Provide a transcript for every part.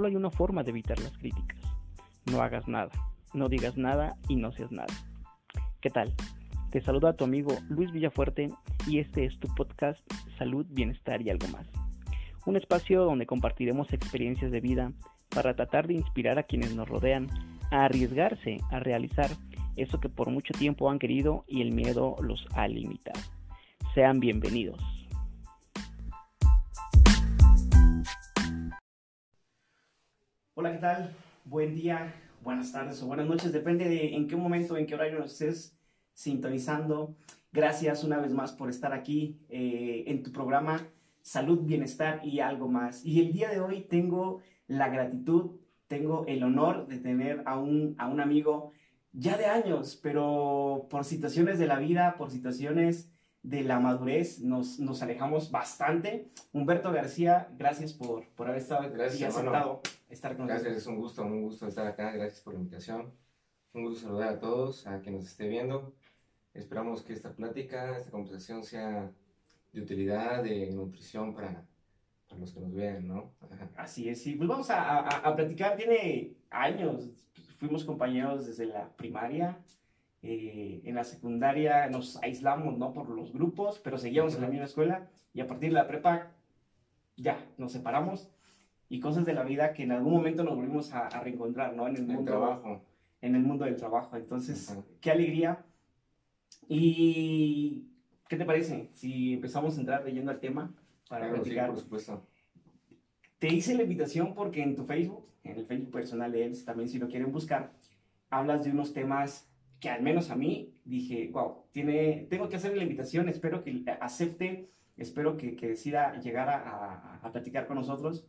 solo hay una forma de evitar las críticas. No hagas nada, no digas nada y no seas nada. ¿Qué tal? Te saluda tu amigo Luis Villafuerte y este es tu podcast Salud, Bienestar y algo más. Un espacio donde compartiremos experiencias de vida para tratar de inspirar a quienes nos rodean a arriesgarse a realizar eso que por mucho tiempo han querido y el miedo los ha limitado. Sean bienvenidos. Tal? Buen día, buenas tardes o buenas noches, depende de en qué momento, en qué horario nos estés sintonizando. Gracias una vez más por estar aquí eh, en tu programa Salud, Bienestar y algo más. Y el día de hoy tengo la gratitud, tengo el honor de tener a un, a un amigo ya de años, pero por situaciones de la vida, por situaciones de la madurez, nos, nos alejamos bastante. Humberto García, gracias por, por haber estado gracias, y aceptado estar con nosotros. Gracias, es un gusto, un gusto estar acá. Gracias por la invitación. Un gusto saludar a todos, a quien nos esté viendo. Esperamos que esta plática, esta conversación sea de utilidad, de nutrición para, para los que nos vean, ¿no? Así es, sí. Pues vamos a, a, a platicar. Tiene años, fuimos compañeros desde la primaria. Eh, en la secundaria nos aislamos, ¿no? Por los grupos, pero seguíamos en la misma escuela. Y a partir de la prepa, ya, nos separamos. Y cosas de la vida que en algún momento nos volvimos a, reencontrar, ¿no? En el, mundo, trabajo. En el mundo del trabajo. Entonces, qué alegría. ¿Y qué te parece si empezamos a entrar leyendo al tema para claro, platicar? Sí, por supuesto. Te hice la invitación porque en tu Facebook en el Facebook personal de él, también si lo quieren buscar, hablas de unos temas que al menos a mí dije, wow, tiene, tengo que hacerle la invitación, espero que acepte, espero que, que decida llegar a, a, platicar con nosotros,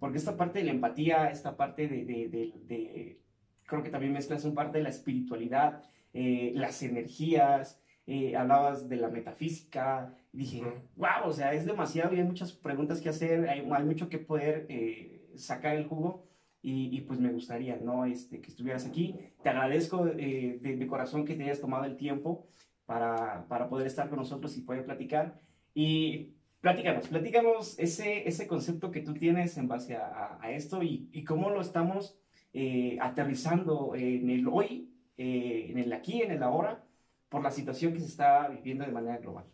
porque esta parte de la empatía, esta parte de, de, de, creo que también mezclas un parte de la espiritualidad, eh, las energías, eh, hablabas de la metafísica, dije, wow, o sea, es demasiado y hay muchas preguntas que hacer, hay, hay mucho que poder eh, sacar el jugo y, pues me gustaría, ¿no? Este, que estuvieras aquí. Te agradezco eh, de, corazón que te hayas tomado el tiempo para, para, poder estar con nosotros y poder platicar. Y platícanos, platícanos ese, ese concepto que tú tienes en base a, a esto y, y, cómo lo estamos eh, aterrizando en el hoy, eh, en el aquí, en el ahora, por la situación que se está viviendo de manera global.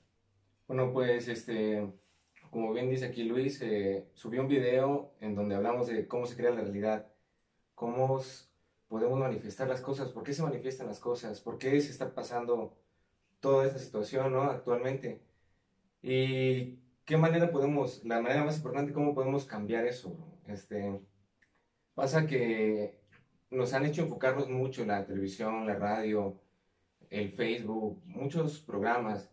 Bueno, pues este como bien dice aquí Luis, eh, subió un video en donde hablamos de cómo se crea la realidad, cómo podemos manifestar las cosas, por qué se manifiestan las cosas, por qué se está pasando toda esta situación ¿no? actualmente. Y qué manera podemos, la manera más importante, cómo podemos cambiar eso. Este, pasa que nos han hecho enfocarnos mucho la televisión, la radio, el Facebook, muchos programas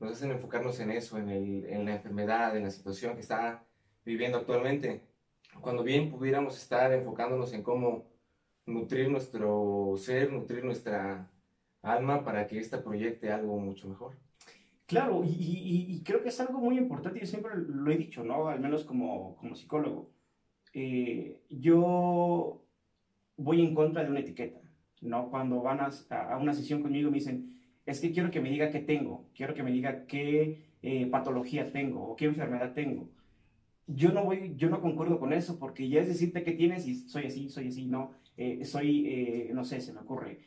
nos hacen enfocarnos en eso, en, en la enfermedad, en la situación que está viviendo actualmente, cuando bien pudiéramos estar enfocándonos en cómo nutrir nuestro ser, nutrir nuestra alma para que ésta proyecte algo mucho mejor. Claro, y, creo que es algo muy importante, yo siempre lo he dicho, ¿no? Al menos como, como psicólogo. Eh, yo voy en contra de una etiqueta, ¿no? Cuando van a, a una sesión conmigo me dicen, es que quiero que me diga qué tengo, quiero que me diga qué eh, patología tengo o qué enfermedad tengo. Yo no voy, yo no concuerdo con eso porque ya es decirte qué tienes y soy así, soy así, no, eh, soy, no sé, se me ocurre,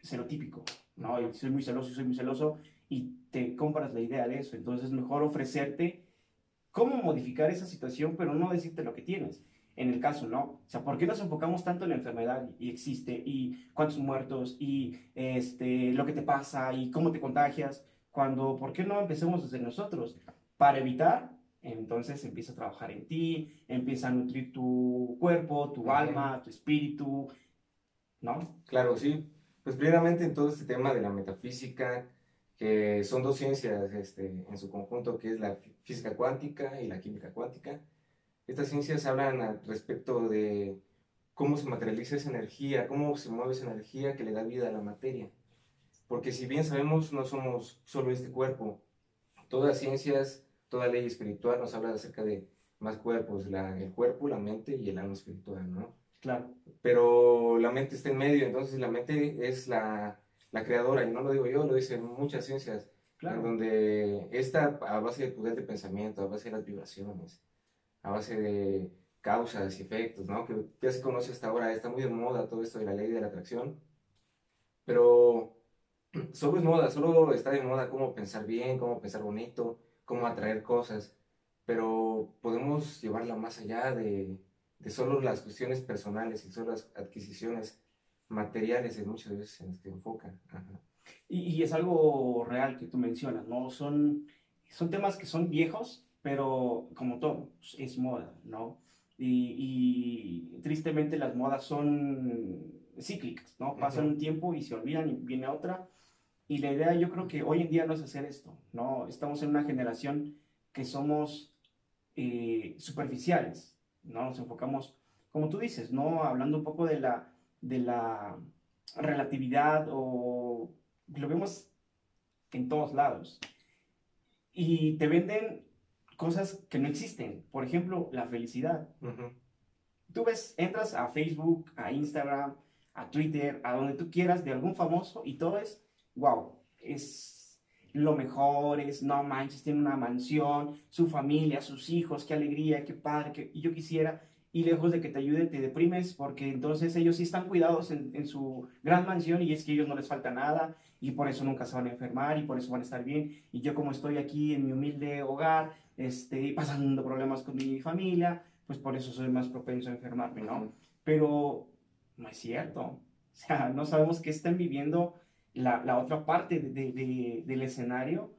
celotípico, ¿no? Soy muy celoso soy muy celoso y te compras la idea de eso. Entonces es mejor ofrecerte cómo modificar esa situación, pero no decirte lo que tienes en el caso, ¿no? O sea, ¿por qué nos enfocamos tanto en la enfermedad y existe y cuántos muertos y este, lo que te pasa y cómo te contagias? Cuando, ¿por qué no empecemos desde nosotros? Para evitar, entonces empieza a trabajar en ti, empieza a nutrir tu cuerpo, tu alma, tu espíritu, ¿no? Claro, sí. Pues primeramente en todo este tema de la metafísica, que son dos ciencias este, en su conjunto, que es la física cuántica y la química cuántica estas ciencias hablan al respecto de cómo se materializa esa energía, cómo se mueve esa energía que le da vida a la materia. Porque si bien sabemos, no somos solo este cuerpo. Todas las ciencias, toda ley espiritual nos habla acerca de más cuerpos, la, el cuerpo, la mente y el alma espiritual, ¿no? Claro. Pero la mente está en medio, entonces la mente es la, la creadora, y no lo digo yo, lo dicen muchas ciencias, claro. en donde está a base del poder de pensamiento, a base de las vibraciones, a base de causas y efectos, ¿no? Que ya se conoce hasta ahora, está muy de moda todo esto de la ley de la atracción, pero solo es moda, solo está de moda cómo pensar bien, cómo pensar bonito, cómo atraer cosas, pero podemos llevarla más allá de, de solo las cuestiones personales y solo las adquisiciones materiales en muchas veces en las que enfocan. Y, y, es algo real que tú mencionas, ¿no? Son, son temas que son viejos, pero como todo, es moda, ¿no? Y, y tristemente las modas son cíclicas, ¿no? Pasan un tiempo y se olvidan y viene otra. Y la idea yo creo que hoy en día no es hacer esto, ¿no? Estamos en una generación que somos eh, superficiales, ¿no? Nos enfocamos, como tú dices, ¿no? Hablando un poco de la, de la relatividad o lo vemos en todos lados. Y te venden cosas que no existen. Por ejemplo, la felicidad. Tú ves, entras a Facebook, a Instagram, a Twitter, a donde tú quieras, de algún famoso, y todo es, wow, es lo mejor, es, no manches, tiene una mansión, su familia, sus hijos, qué alegría, qué padre, que, yo quisiera, y lejos de que te ayude, te deprimes, porque entonces ellos sí están cuidados en, en, su gran mansión y es que a ellos no les falta nada y por eso nunca se van a enfermar y por eso van a estar bien. Y yo como estoy aquí en mi humilde hogar, este, pasando problemas con mi familia, pues por eso soy más propenso a enfermarme, ¿no? Pero no es cierto. O sea, no sabemos qué están viviendo la, la otra parte de, de, del escenario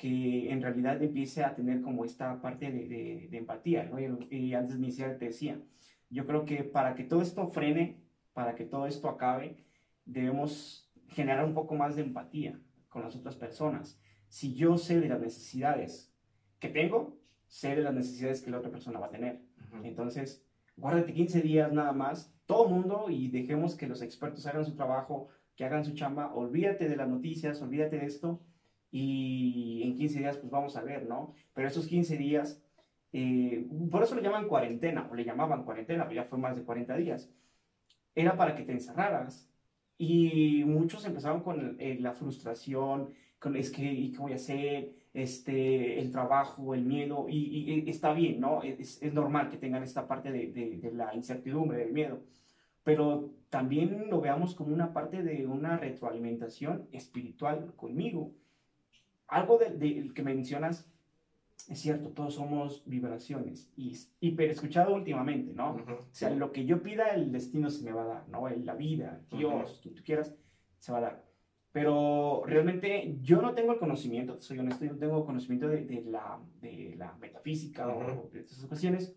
que en realidad empiece a tener como esta parte de, de empatía, ¿no? Y, y, antes de iniciar te decía, yo creo que para que todo esto frene, para que todo esto acabe, debemos generar un poco más de empatía con las otras personas. Si yo sé de las necesidades que tengo, sé de las necesidades que la otra persona va a tener. Entonces, guárdate 15 días nada más, todo mundo, y dejemos que los expertos hagan su trabajo, que hagan su chamba, olvídate de las noticias, olvídate de esto, y en 15 días pues vamos a ver, ¿no? Pero esos 15 días, eh, por eso le llaman cuarentena, o le llamaban cuarentena, pero ya fue más de 40 días, era para que te encerraras. Y muchos empezaron con eh, la frustración, con es que, ¿y qué voy a hacer? Este, el trabajo, el miedo, y, está bien, ¿no? Es, es, normal que tengan esta parte de, de, de la incertidumbre, del miedo pero también lo veamos como una parte de una retroalimentación espiritual conmigo. Algo del de, que mencionas es cierto, todos somos vibraciones y hiper escuchado últimamente, ¿no? Uh -huh, o sea, sí. lo que yo pida, el destino se me va a dar, ¿no? La vida, Dios, uh -huh. quien tú quieras, se va a dar. Pero realmente yo no tengo el conocimiento, soy honesto, yo no tengo conocimiento de, de la, de la metafísica uh -huh. o de esas cuestiones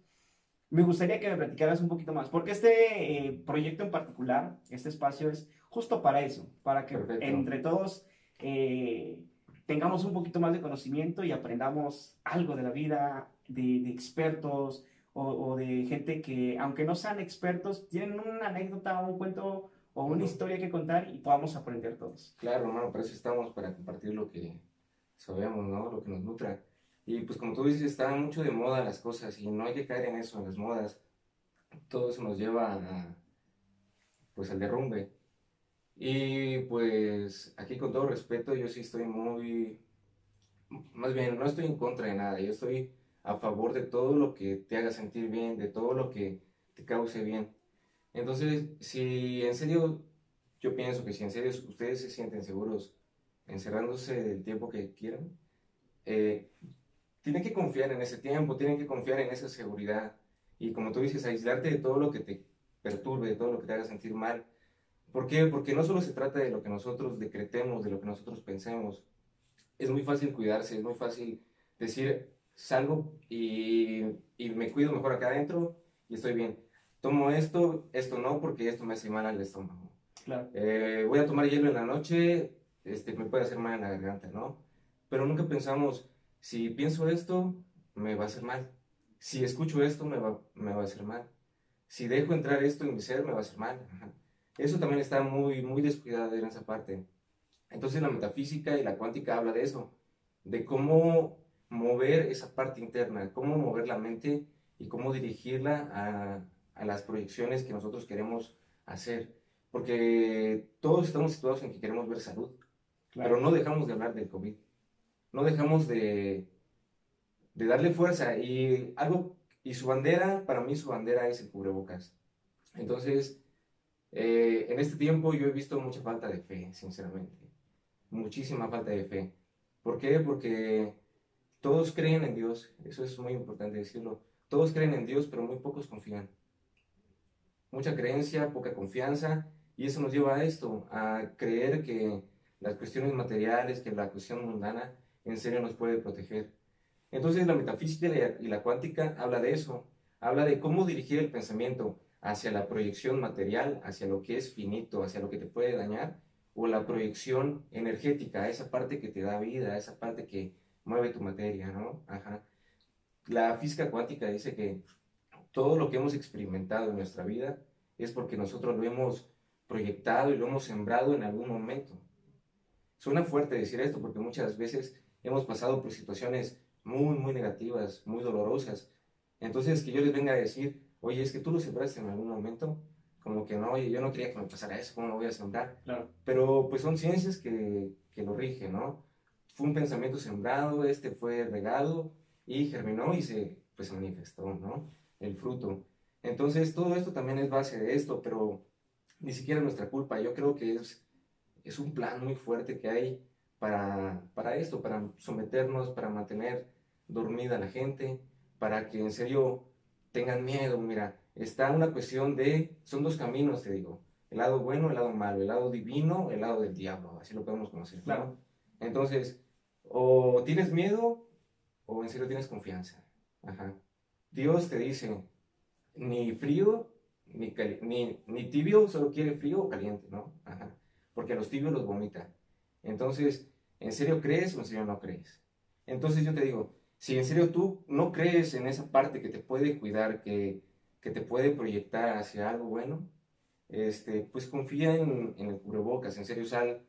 me gustaría que me platicaras un poquito más, porque este eh, proyecto en particular, este espacio es justo para eso, para que Perfecto. entre todos eh, tengamos un poquito más de conocimiento y aprendamos algo de la vida, de, de expertos o, o, de gente que, aunque no sean expertos, tienen una anécdota, un cuento o una historia que contar y podamos aprender todos. Claro, hermano, para eso estamos, para compartir lo que sabemos, ¿no? Lo que nos nutra. Y pues como tú dices, están mucho de moda las cosas y no hay que caer en eso, en las modas. Todo eso nos lleva a, pues al derrumbe. Y pues aquí con todo respeto, yo sí estoy muy, más bien, no estoy en contra de nada, yo estoy a favor de todo lo que te haga sentir bien, de todo lo que te cause bien. Entonces, si en serio, yo pienso que si en serio ustedes se sienten seguros encerrándose el tiempo que quieran, eh, tienen que confiar en ese tiempo, tienen que confiar en esa seguridad. Y como tú dices, aislarte de todo lo que te perturbe, de todo lo que te haga sentir mal. ¿Por qué? Porque no solo se trata de lo que nosotros decretemos, de lo que nosotros pensemos. Es muy fácil cuidarse, es muy fácil decir, salgo y, y me cuido mejor acá adentro y estoy bien. Tomo esto, esto no, porque esto me hace mal al estómago. Claro. Eh, voy a tomar hielo en la noche, este, me puede hacer mal en la garganta, ¿no? Pero nunca pensamos, si pienso esto, me va a hacer mal. Si escucho esto, me va, me va a hacer mal. Si dejo entrar esto en mi ser, me va a hacer mal. Ajá. Eso también está muy, muy descuidado en esa parte. Entonces la metafísica y la cuántica habla de eso, de cómo mover esa parte interna, cómo mover la mente y cómo dirigirla a, a las proyecciones que nosotros queremos hacer. Porque todos estamos situados en que queremos ver salud, claro. pero no dejamos de hablar del COVID no dejamos de, de darle fuerza. Y algo Y su bandera, para mí su bandera es el cubrebocas. Entonces, eh, en este tiempo yo he visto mucha falta de fe, sinceramente. Muchísima falta de fe. ¿Por qué? Porque todos creen en Dios, eso es muy importante decirlo. Todos creen en Dios, pero muy pocos confían. Mucha creencia, poca confianza, y eso nos lleva a esto, a creer que las cuestiones materiales, que la cuestión mundana, en serio nos puede proteger. Entonces la metafísica y la cuántica habla de eso, habla de cómo dirigir el pensamiento hacia la proyección material, hacia lo que es finito, hacia lo que te puede dañar, o la proyección energética, esa parte que te da vida, esa parte que mueve tu materia, ¿no? Ajá. La física cuántica dice que todo lo que hemos experimentado en nuestra vida es porque nosotros lo hemos proyectado y lo hemos sembrado en algún momento. Suena fuerte decir esto porque muchas veces hemos pasado por situaciones muy, muy negativas, muy dolorosas. Entonces, que yo les venga a decir, oye, es que tú lo sembraste en algún momento, como que no, oye, yo no quería que me pasara eso, ¿cómo lo voy a sembrar? Claro. Pero pues son ciencias que, que lo rigen, ¿no? Fue un pensamiento sembrado, este fue regado y germinó y se, pues, manifestó, ¿no? El fruto. Entonces, todo esto también es base de esto, pero ni siquiera es nuestra culpa. Yo creo que es es un plan muy fuerte que hay para, para esto, para someternos, para mantener dormida a la gente, para que en serio tengan miedo. Mira, está una cuestión de, son dos caminos, te digo, el lado bueno, el lado malo, el lado divino, el lado del diablo, así lo podemos conocer. Claro. Entonces, o tienes miedo o en serio tienes confianza. Ajá. Dios te dice, ni frío, ni, ni, ni tibio, solo quiere frío o caliente, ¿no? Ajá porque a los tibios los vomita. Entonces, ¿en serio crees o en serio no crees? Entonces yo te digo, si en serio tú no crees en esa parte que te puede cuidar, que, que te puede proyectar hacia algo bueno, este, pues confía en, en el cubrebocas, en serio sal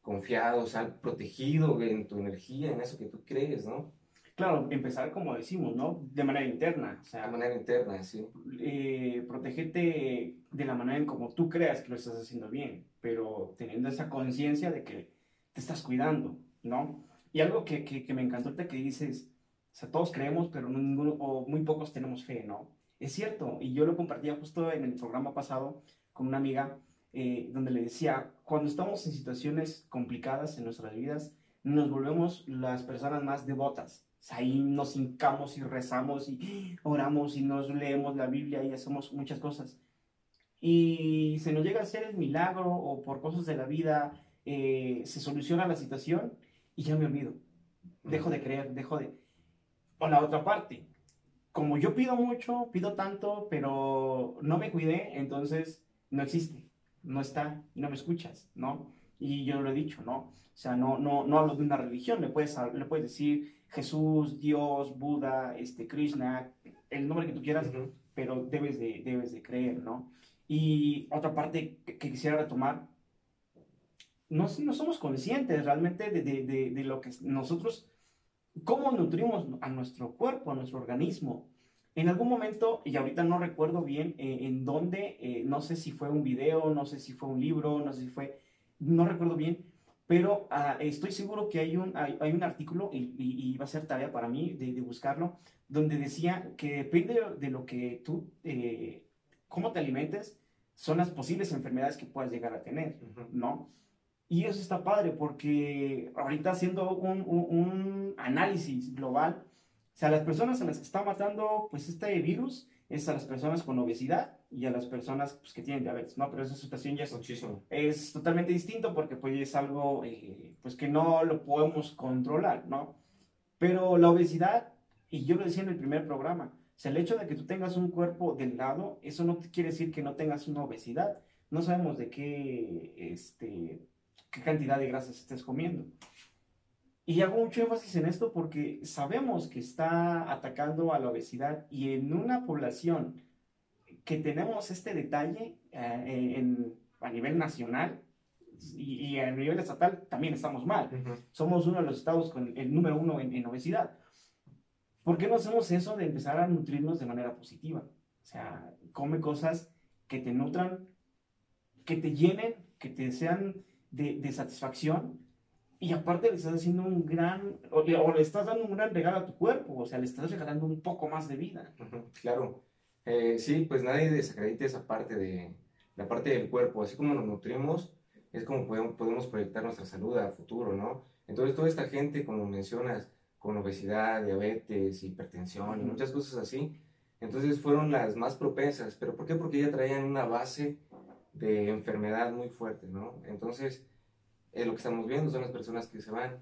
confiado, sal protegido en tu energía, en eso que tú crees, ¿no? Claro, empezar como decimos, ¿no? De manera interna. O sea, de manera interna, sí. Eh, protegerte de la manera en como tú creas que lo estás haciendo bien, pero teniendo esa conciencia de que te estás cuidando, ¿no? Y algo que, que, me encantó ahorita que dices, o sea, todos creemos, pero ninguno, o muy pocos tenemos fe, ¿no? Es cierto, y yo lo compartía justo en el programa pasado con una amiga, eh, donde le decía, cuando estamos en situaciones complicadas en nuestras vidas, nos volvemos las personas más devotas, ahí nos hincamos y rezamos y oramos y nos leemos la Biblia y hacemos muchas cosas. Y se nos llega a hacer el milagro o por cosas de la vida eh, se soluciona la situación y ya me olvido. Dejo de creer, dejo de... O la otra parte, como yo pido mucho, pido tanto, pero no me cuidé, entonces no existe, no está, no me escuchas, ¿no? Y yo lo he dicho, ¿no? O sea, no, no, no hablo de una religión, le puedes, le puedes decir Jesús, Dios, Buda, este, Krishna, el nombre que tú quieras, pero debes de, debes de creer, ¿no? Y otra parte que, quisiera retomar, no, no, somos conscientes realmente de, de, de, lo que nosotros, cómo nutrimos a nuestro cuerpo, a nuestro organismo. En algún momento, y ahorita no recuerdo bien eh, en dónde, eh, no sé si fue un video, no sé si fue un libro, no sé si fue, no recuerdo bien, pero ah, estoy seguro que hay un, hay, un artículo, y, va a ser tarea para mí de, buscarlo, donde decía que depende de lo que tú, eh, cómo te alimentes, son las posibles enfermedades que puedas llegar a tener, ¿no? Y eso está padre porque ahorita haciendo un, un, análisis global, o sea, las personas a las que está matando pues este virus es a las personas con obesidad, y a las personas pues, que tienen diabetes, ¿no? Pero esa situación ya es, Muchísimo. es totalmente distinto porque pues es algo eh, pues que no lo podemos controlar, ¿no? Pero la obesidad, y yo lo decía en el primer programa, o sea, el hecho de que tú tengas un cuerpo delgado, eso no quiere decir que no tengas una obesidad. No sabemos de qué, este, qué cantidad de grasas estés comiendo. Y hago mucho énfasis en esto porque sabemos que está atacando a la obesidad y en una población que tenemos este detalle eh, a nivel nacional y, a nivel estatal también estamos mal. Somos uno de los estados con el número uno en, obesidad. ¿Por qué no hacemos eso de empezar a nutrirnos de manera positiva? O sea, come cosas que te nutran, que te llenen, que te sean de, de satisfacción Y aparte le estás haciendo un gran, o le, estás dando un gran regalo a tu cuerpo, o sea, le estás regalando un poco más de vida. claro. Eh, sí, pues nadie desacredita esa parte de la parte del cuerpo, así como nos nutrimos, es como podemos, podemos proyectar nuestra salud a futuro, ¿no? Entonces toda esta gente, como mencionas, con obesidad, diabetes, hipertensión y muchas cosas así, entonces fueron las más propensas. ¿Pero por qué? Porque ya traían una base de enfermedad muy fuerte, ¿no? Entonces, lo que estamos viendo son las personas que se van.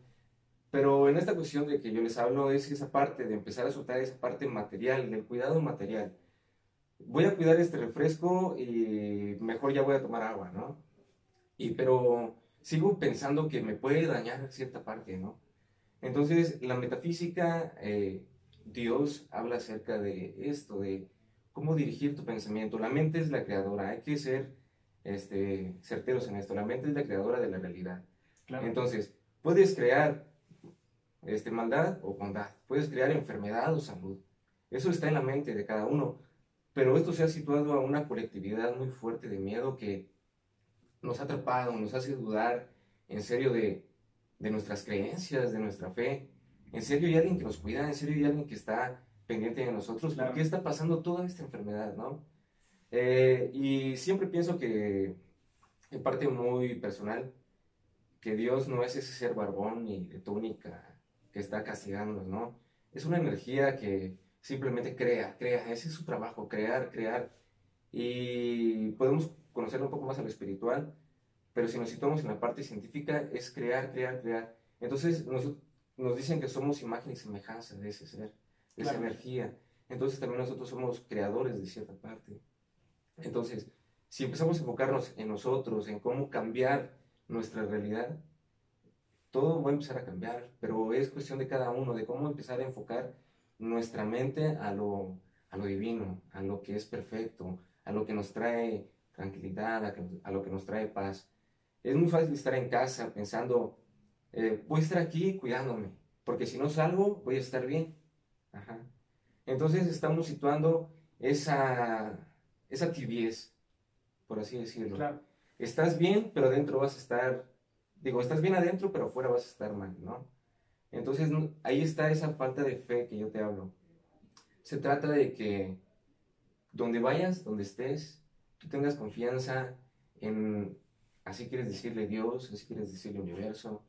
Pero en esta cuestión de que yo les hablo es esa parte de empezar a soltar esa parte material, del cuidado material. Voy a cuidar este refresco y mejor ya voy a tomar agua, ¿no? Y pero sigo pensando que me puede dañar cierta parte, ¿no? Entonces, la metafísica, eh, Dios habla acerca de esto, de cómo dirigir tu pensamiento. La mente es la creadora, hay que ser este, certeros en esto. La mente es la creadora de la realidad. Entonces, puedes crear este, maldad o bondad, puedes crear enfermedad o salud. Eso está en la mente de cada uno. Pero esto se ha situado a una colectividad muy fuerte de miedo que nos ha atrapado, nos hace dudar en serio de, de nuestras creencias, de nuestra fe. En serio hay alguien que nos cuida, en serio hay alguien que está pendiente de nosotros. ¿Por qué está pasando toda esta enfermedad, no? Eh, y siempre pienso que, en parte muy personal, que Dios no es ese ser barbón ni de túnica que está castigándonos, ¿no? Es una energía que simplemente crea, crea, ese es su trabajo, crear, crear. Y podemos conocer un poco más a lo espiritual, pero si nos situamos en la parte científica, es crear, crear, crear. Entonces nos, nos dicen que somos imagen y semejanza de ese ser, de esa energía. Entonces también nosotros somos creadores de cierta parte. Entonces, si empezamos a enfocarnos en nosotros, en cómo cambiar nuestra realidad, todo va a empezar a cambiar, pero es cuestión de cada uno, de cómo empezar a enfocar nuestra mente a lo, a lo divino, a lo que es perfecto, a lo que nos trae tranquilidad, a, lo que nos trae paz. Es muy fácil estar en casa pensando, eh, voy a estar aquí cuidándome, porque si no salgo voy a estar bien. Entonces estamos situando esa, esa tibiez, por así decirlo. Claro. Estás bien, pero adentro vas a estar, digo, estás bien adentro, pero afuera vas a estar mal, ¿no? Entonces ahí está esa falta de fe que yo te hablo. Se trata de que donde vayas, donde estés, tú tengas confianza en, así quieres decirle Dios, así quieres decirle universo,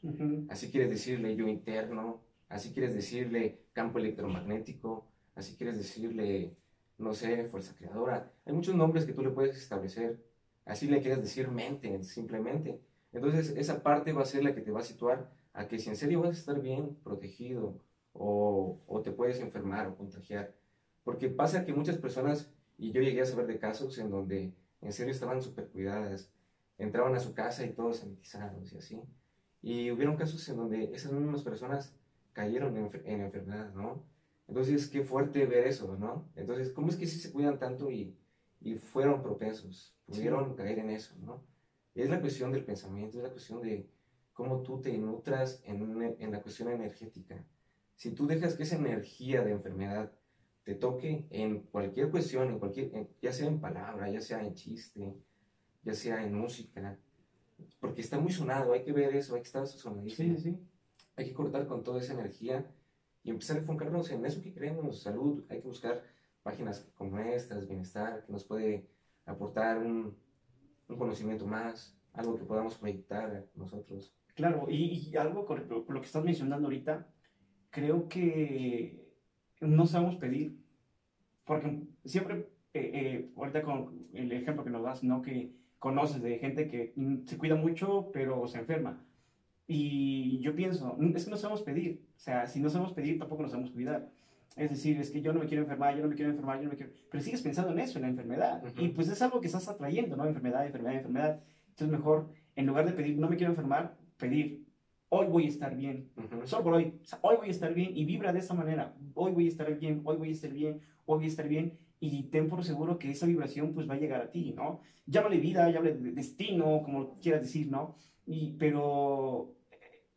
así quieres decirle yo interno, así quieres decirle campo electromagnético, así quieres decirle no sé, fuerza creadora. Hay muchos nombres que tú le puedes establecer. Así le quieres decir mente, simplemente. Entonces, esa parte va a ser la que te va a situar a que si en serio vas a estar bien protegido o, o te puedes enfermar o contagiar. Porque pasa que muchas personas, y yo llegué a saber de casos en donde en serio estaban súper cuidadas, entraban a su casa y todos sanitizados y así. Y hubieron casos en donde esas mismas personas cayeron en, en ¿no? Entonces, qué fuerte ver eso, ¿no? Entonces, ¿cómo es que sí se cuidan tanto y, y fueron propensos? Pudieron caer en eso, ¿no? Es la cuestión del pensamiento, es la cuestión de cómo tú te nutras en, en la cuestión energética. Si tú dejas que esa energía de enfermedad te toque en cualquier cuestión, en cualquier, ya sea en palabra, ya sea en chiste, ya sea en música, porque está muy sonado, hay que ver eso, hay que estar sonadísimo. Sí, sí. Hay que cortar con toda esa energía y empezar a enfocarnos en eso que creemos, salud. Hay que buscar páginas como estas, bienestar, que nos puede aportar un, un conocimiento más, algo que podamos proyectar nosotros. Claro, y, algo con lo, que estás mencionando ahorita, creo que no sabemos pedir, porque siempre, eh, eh, ahorita con el ejemplo que nos das, ¿no? Que conoces de gente que se cuida mucho, pero se enferma. Y yo pienso, es que no sabemos pedir. O sea, si no sabemos pedir, tampoco nos sabemos cuidar. Es decir, es que yo no me quiero enfermar, yo no me quiero enfermar, yo no me quiero... Pero sigues pensando en eso, en la enfermedad. Y pues es algo que estás atrayendo, ¿no? Enfermedad, enfermedad, enfermedad. Entonces mejor, en lugar de pedir, no me quiero enfermar, pedir, hoy voy a estar bien. Solo por hoy. hoy voy a estar bien y vibra de esa manera. Hoy voy a estar bien, hoy voy a estar bien, hoy voy a estar bien. Y ten por seguro que esa vibración pues va a llegar a ti, ¿no? Llámale vida, llámale destino, como quieras decir, ¿no? Y, pero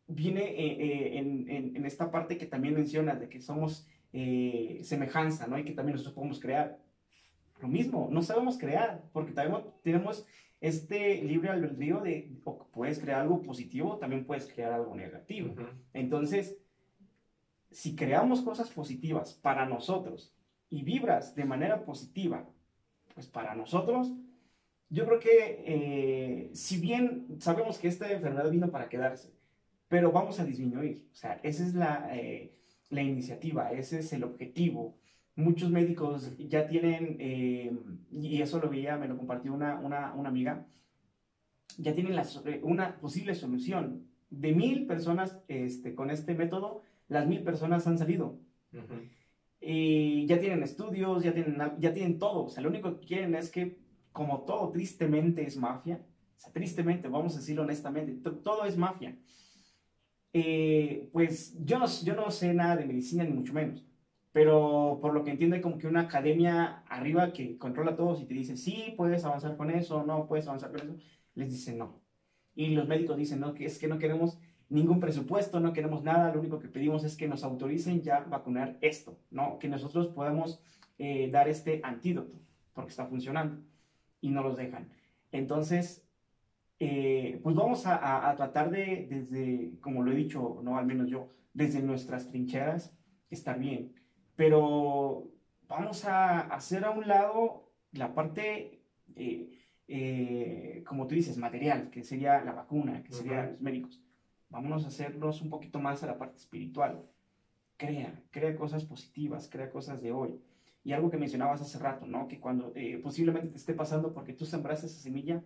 viene eh, eh, en, en, esta parte que también mencionas, de que somos eh, semejanza, ¿no? Y que también nosotros podemos crear. Lo mismo, no sabemos crear, porque tenemos, tenemos este libre albedrío de puedes crear algo positivo, también puedes crear algo negativo. Entonces, si creamos cosas positivas para nosotros y vibras de manera positiva, pues para nosotros, yo creo que eh, si bien sabemos que esta enfermedad vino para quedarse, pero vamos a disminuir. O sea, esa es la, eh, la iniciativa, ese es el objetivo. Muchos médicos ya tienen, eh, y eso lo veía, me lo compartió una, una, una amiga, ya tienen la, una posible solución. De mil personas este, con este método, las mil personas han salido. Y ya tienen estudios, ya tienen, ya tienen todo. O sea, lo único que quieren es que, como todo tristemente es mafia, o sea, tristemente, vamos a decirlo honestamente, todo es mafia. Eh, pues yo no, yo no sé nada de medicina, ni mucho menos. Pero por lo que entiendo, hay como que una academia arriba que controla a todos y te dice, sí, puedes avanzar con eso, no puedes avanzar con eso. Les dice no. Y los médicos dicen, no, que es que no queremos ningún presupuesto, no queremos nada, lo único que pedimos es que nos autoricen ya vacunar esto, ¿no? Que nosotros podamos eh, dar este antídoto, porque está funcionando, y no los dejan. Entonces, eh, pues vamos a, tratar de, desde, como lo he dicho, no al menos yo, desde nuestras trincheras, estar bien. Pero vamos a hacer a un lado la parte, eh, como tú dices, material, que sería la vacuna, que serían los médicos Vámonos a hacernos un poquito más a la parte espiritual. Crea, crea cosas positivas, crea cosas de hoy. Y algo que mencionabas hace rato, ¿no? Que cuando eh, posiblemente te esté pasando porque tú sembraste esa semilla,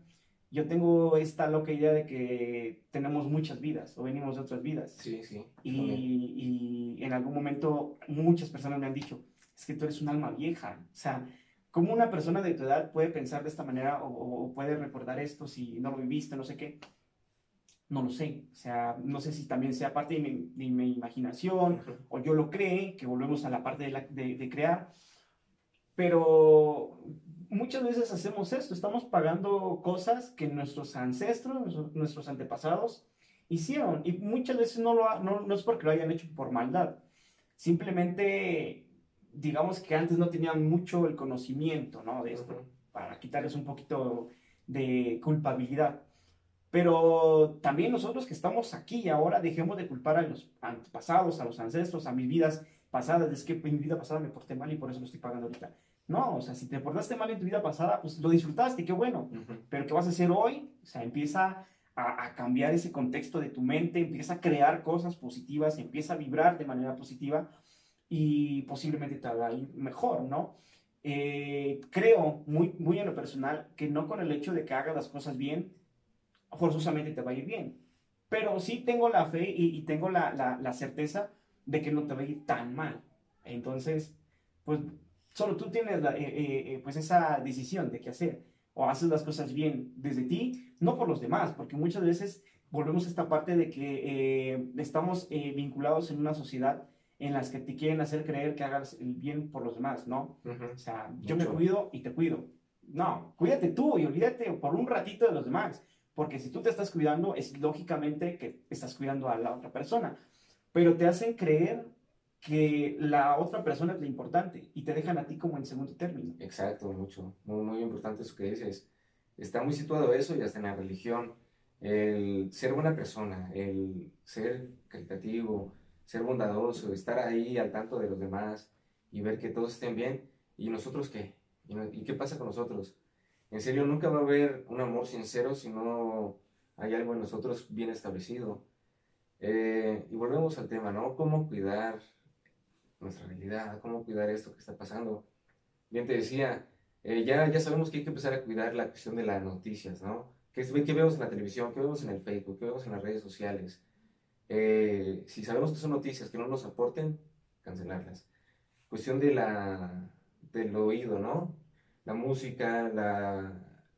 yo tengo esta loca idea de que tenemos muchas vidas o venimos de otras vidas. Sí, sí. Y, y, en algún momento muchas personas me han dicho, es que tú eres un alma vieja. O sea, ¿cómo una persona de tu edad puede pensar de esta manera o, o puede recordar esto si no lo viviste, no sé qué? no lo sé. O sea, no sé si también sea parte de mi, imaginación o yo lo cree, que volvemos a la parte de, crear. Pero muchas veces hacemos esto, estamos pagando cosas que nuestros ancestros, nuestros antepasados hicieron. Y muchas veces no, lo, no, es porque lo hayan hecho por maldad. Simplemente, digamos que antes no tenían mucho el conocimiento ¿no? de esto, para quitarles un poquito de culpabilidad. Pero también nosotros que estamos aquí y ahora dejemos de culpar a los antepasados, a los ancestros, a mis vidas pasadas. Es que en mi vida pasada me porté mal y por eso lo estoy pagando ahorita. No, o sea, si te portaste mal en tu vida pasada, pues lo disfrutaste, qué bueno. Pero ¿qué vas a hacer hoy? O sea, empieza a, cambiar ese contexto de tu mente, empieza a crear cosas positivas, empieza a vibrar de manera positiva y posiblemente te haga ir mejor, ¿no? Eh, creo muy, muy en lo personal que no con el hecho de que hagas las cosas bien, forzosamente te va a ir bien. Pero sí tengo la fe y, tengo la, la, certeza de que no te va a ir tan mal. Entonces, pues solo tú tienes eh, eh, eh, pues esa decisión de qué hacer. O haces las cosas bien desde ti, no por los demás, porque muchas veces volvemos a esta parte de que estamos vinculados en una sociedad en las que te quieren hacer creer que hagas el bien por los demás, ¿no? O sea, yo me cuido y te cuido. No, cuídate tú y olvídate por un ratito de los demás. Porque si tú te estás cuidando, es lógicamente que estás cuidando a la otra persona. Pero te hacen creer que la otra persona es lo importante y te dejan a ti como en segundo término. Exacto, mucho. Muy, muy importante eso que dices. Está muy situado eso y hasta en la religión. El ser buena persona, el ser caritativo, ser bondadoso, estar ahí al tanto de los demás y ver que todos estén bien. ¿Y nosotros qué? ¿Y qué pasa con nosotros? En serio, nunca va a haber un amor sincero si no hay algo en nosotros bien establecido. Eh, y volvemos al tema, ¿no? ¿Cómo cuidar nuestra realidad? ¿Cómo cuidar esto que está pasando? Bien te decía, eh, ya, ya sabemos que hay que empezar a cuidar la cuestión de las noticias, ¿no? ¿Qué, qué vemos en la televisión? ¿Qué vemos en el Facebook? ¿Qué vemos en las redes sociales? Eh, si sabemos que son noticias que no nos aporten, cancelarlas. Cuestión de la, del oído, ¿no? la música,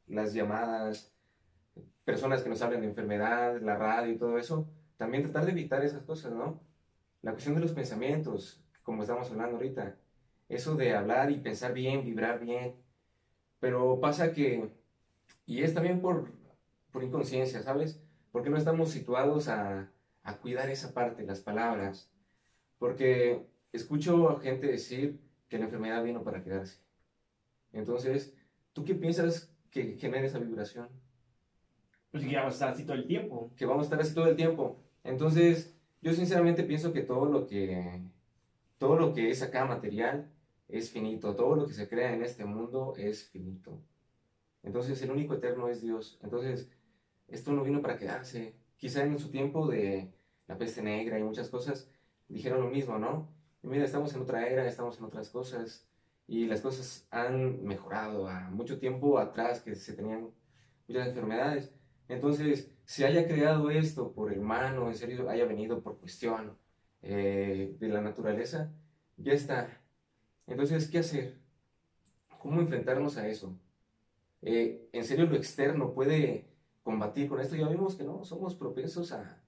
las llamadas, personas que nos hablan de enfermedad, la radio y todo eso, también tratar de evitar esas cosas, ¿no? La cuestión de los pensamientos, como estamos hablando ahorita, eso de hablar y pensar bien, vibrar bien, pero pasa que, y es también por, por inconsciencia, ¿sabes? Porque no estamos situados a, a cuidar esa parte, las palabras, porque escucho a gente decir que la enfermedad vino para quedarse. Entonces, ¿tú qué piensas que genera esa vibración? Pues que vas a estar así todo el tiempo. Que vamos a estar así todo el tiempo. Entonces, yo sinceramente pienso que todo lo que, todo lo que es acá material es finito. Todo lo que se crea en este mundo es finito. Entonces, el único eterno es Dios. Entonces, esto no vino para quedarse. Quizá en su tiempo de la peste negra y muchas cosas dijeron lo mismo, ¿no? Y mira, estamos en otra era, estamos en otras cosas y las cosas han mejorado a mucho tiempo atrás que se tenían muchas enfermedades. Entonces, si haya creado esto por hermano, en serio, haya venido por cuestión eh, de la naturaleza, ya está. Entonces, ¿qué hacer? ¿Cómo enfrentarnos a eso? Eh, ¿En serio lo externo puede combatir con esto? Ya vimos que no, somos propensos a,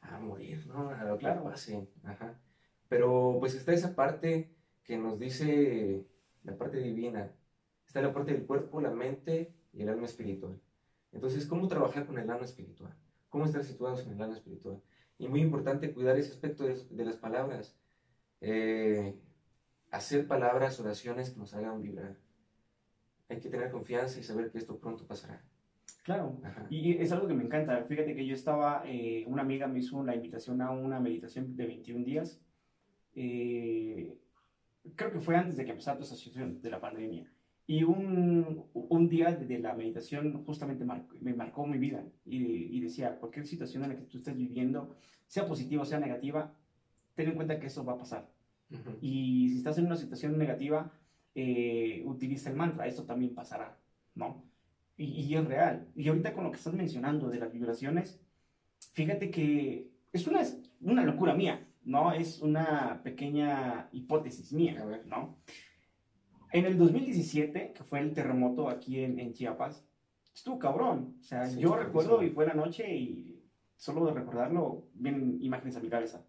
a morir, ¿no? A lo claro, así. Ajá. Pero pues está esa parte que nos dice la parte divina. Está la parte del cuerpo, la mente y el alma espiritual. Entonces, ¿cómo trabajar con el alma espiritual? ¿Cómo estar situados en el alma espiritual? Y muy importante cuidar ese aspecto de, las palabras. Eh, hacer palabras, oraciones que nos hagan vibrar. Hay que tener confianza y saber que esto pronto pasará. Claro, y es algo que me encanta. Fíjate que yo estaba, eh, una amiga me hizo la invitación a una meditación de 21 días. Eh, creo que fue antes de que empezara toda esa situación de la pandemia. Y un, un día de la meditación justamente me marcó mi vida y, y, decía, cualquier situación en la que tú estés viviendo, sea positiva o sea negativa, ten en cuenta que eso va a pasar. Y si estás en una situación negativa, eh, utiliza el mantra, esto también pasará, ¿no? y, es real. Y ahorita con lo que estás mencionando de las vibraciones, fíjate que es una, una locura mía, ¿no? Es una pequeña hipótesis mía, ¿no? En el 2017, que fue el terremoto aquí en, en Chiapas, estuvo cabrón. O sea, yo recuerdo y fue la noche y solo de recordarlo vienen imágenes a mi cabeza.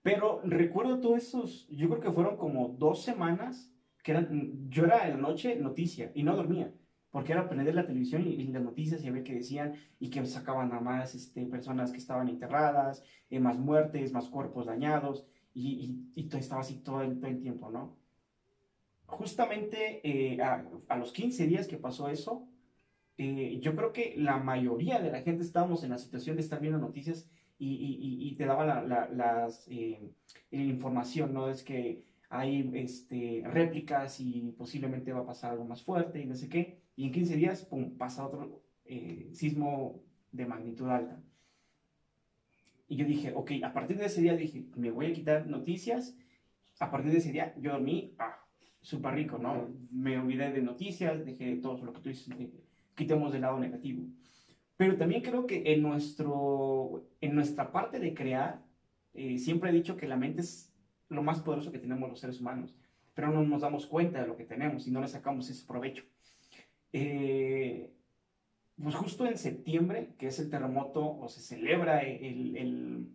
Pero recuerdo todos esos, yo creo que fueron como dos semanas que eran, yo era en la noche noticia y no dormía porque era aprender la televisión y, las noticias y a ver qué decían y que sacaban a más este, personas que estaban enterradas, eh, más muertes, más cuerpos dañados y, y, todo estaba así todo el, todo el tiempo, ¿no? Justamente eh, a, los 15 días que pasó eso, eh, yo creo que la mayoría de la gente estábamos en la situación de estar viendo noticias y, te daban la, la, las, información, ¿no? Es que hay este, réplicas y posiblemente va a pasar algo más fuerte y no sé qué. Y en 15 días, pum, pasa otro eh, sismo de magnitud alta. Y yo dije, ok, a partir de ese día dije, me voy a quitar noticias. A partir de ese día yo dormí, ah, súper rico, ¿no? Me olvidé de noticias, dejé todo lo que tú dices, quitemos del lado negativo. Pero también creo que en, nuestro, en nuestra parte de crear, eh, siempre he dicho que la mente es lo más poderoso que tenemos los seres humanos, pero no nos damos cuenta de lo que tenemos y no le sacamos ese provecho. Eh, pues justo en septiembre, que es el terremoto, o se celebra el, el,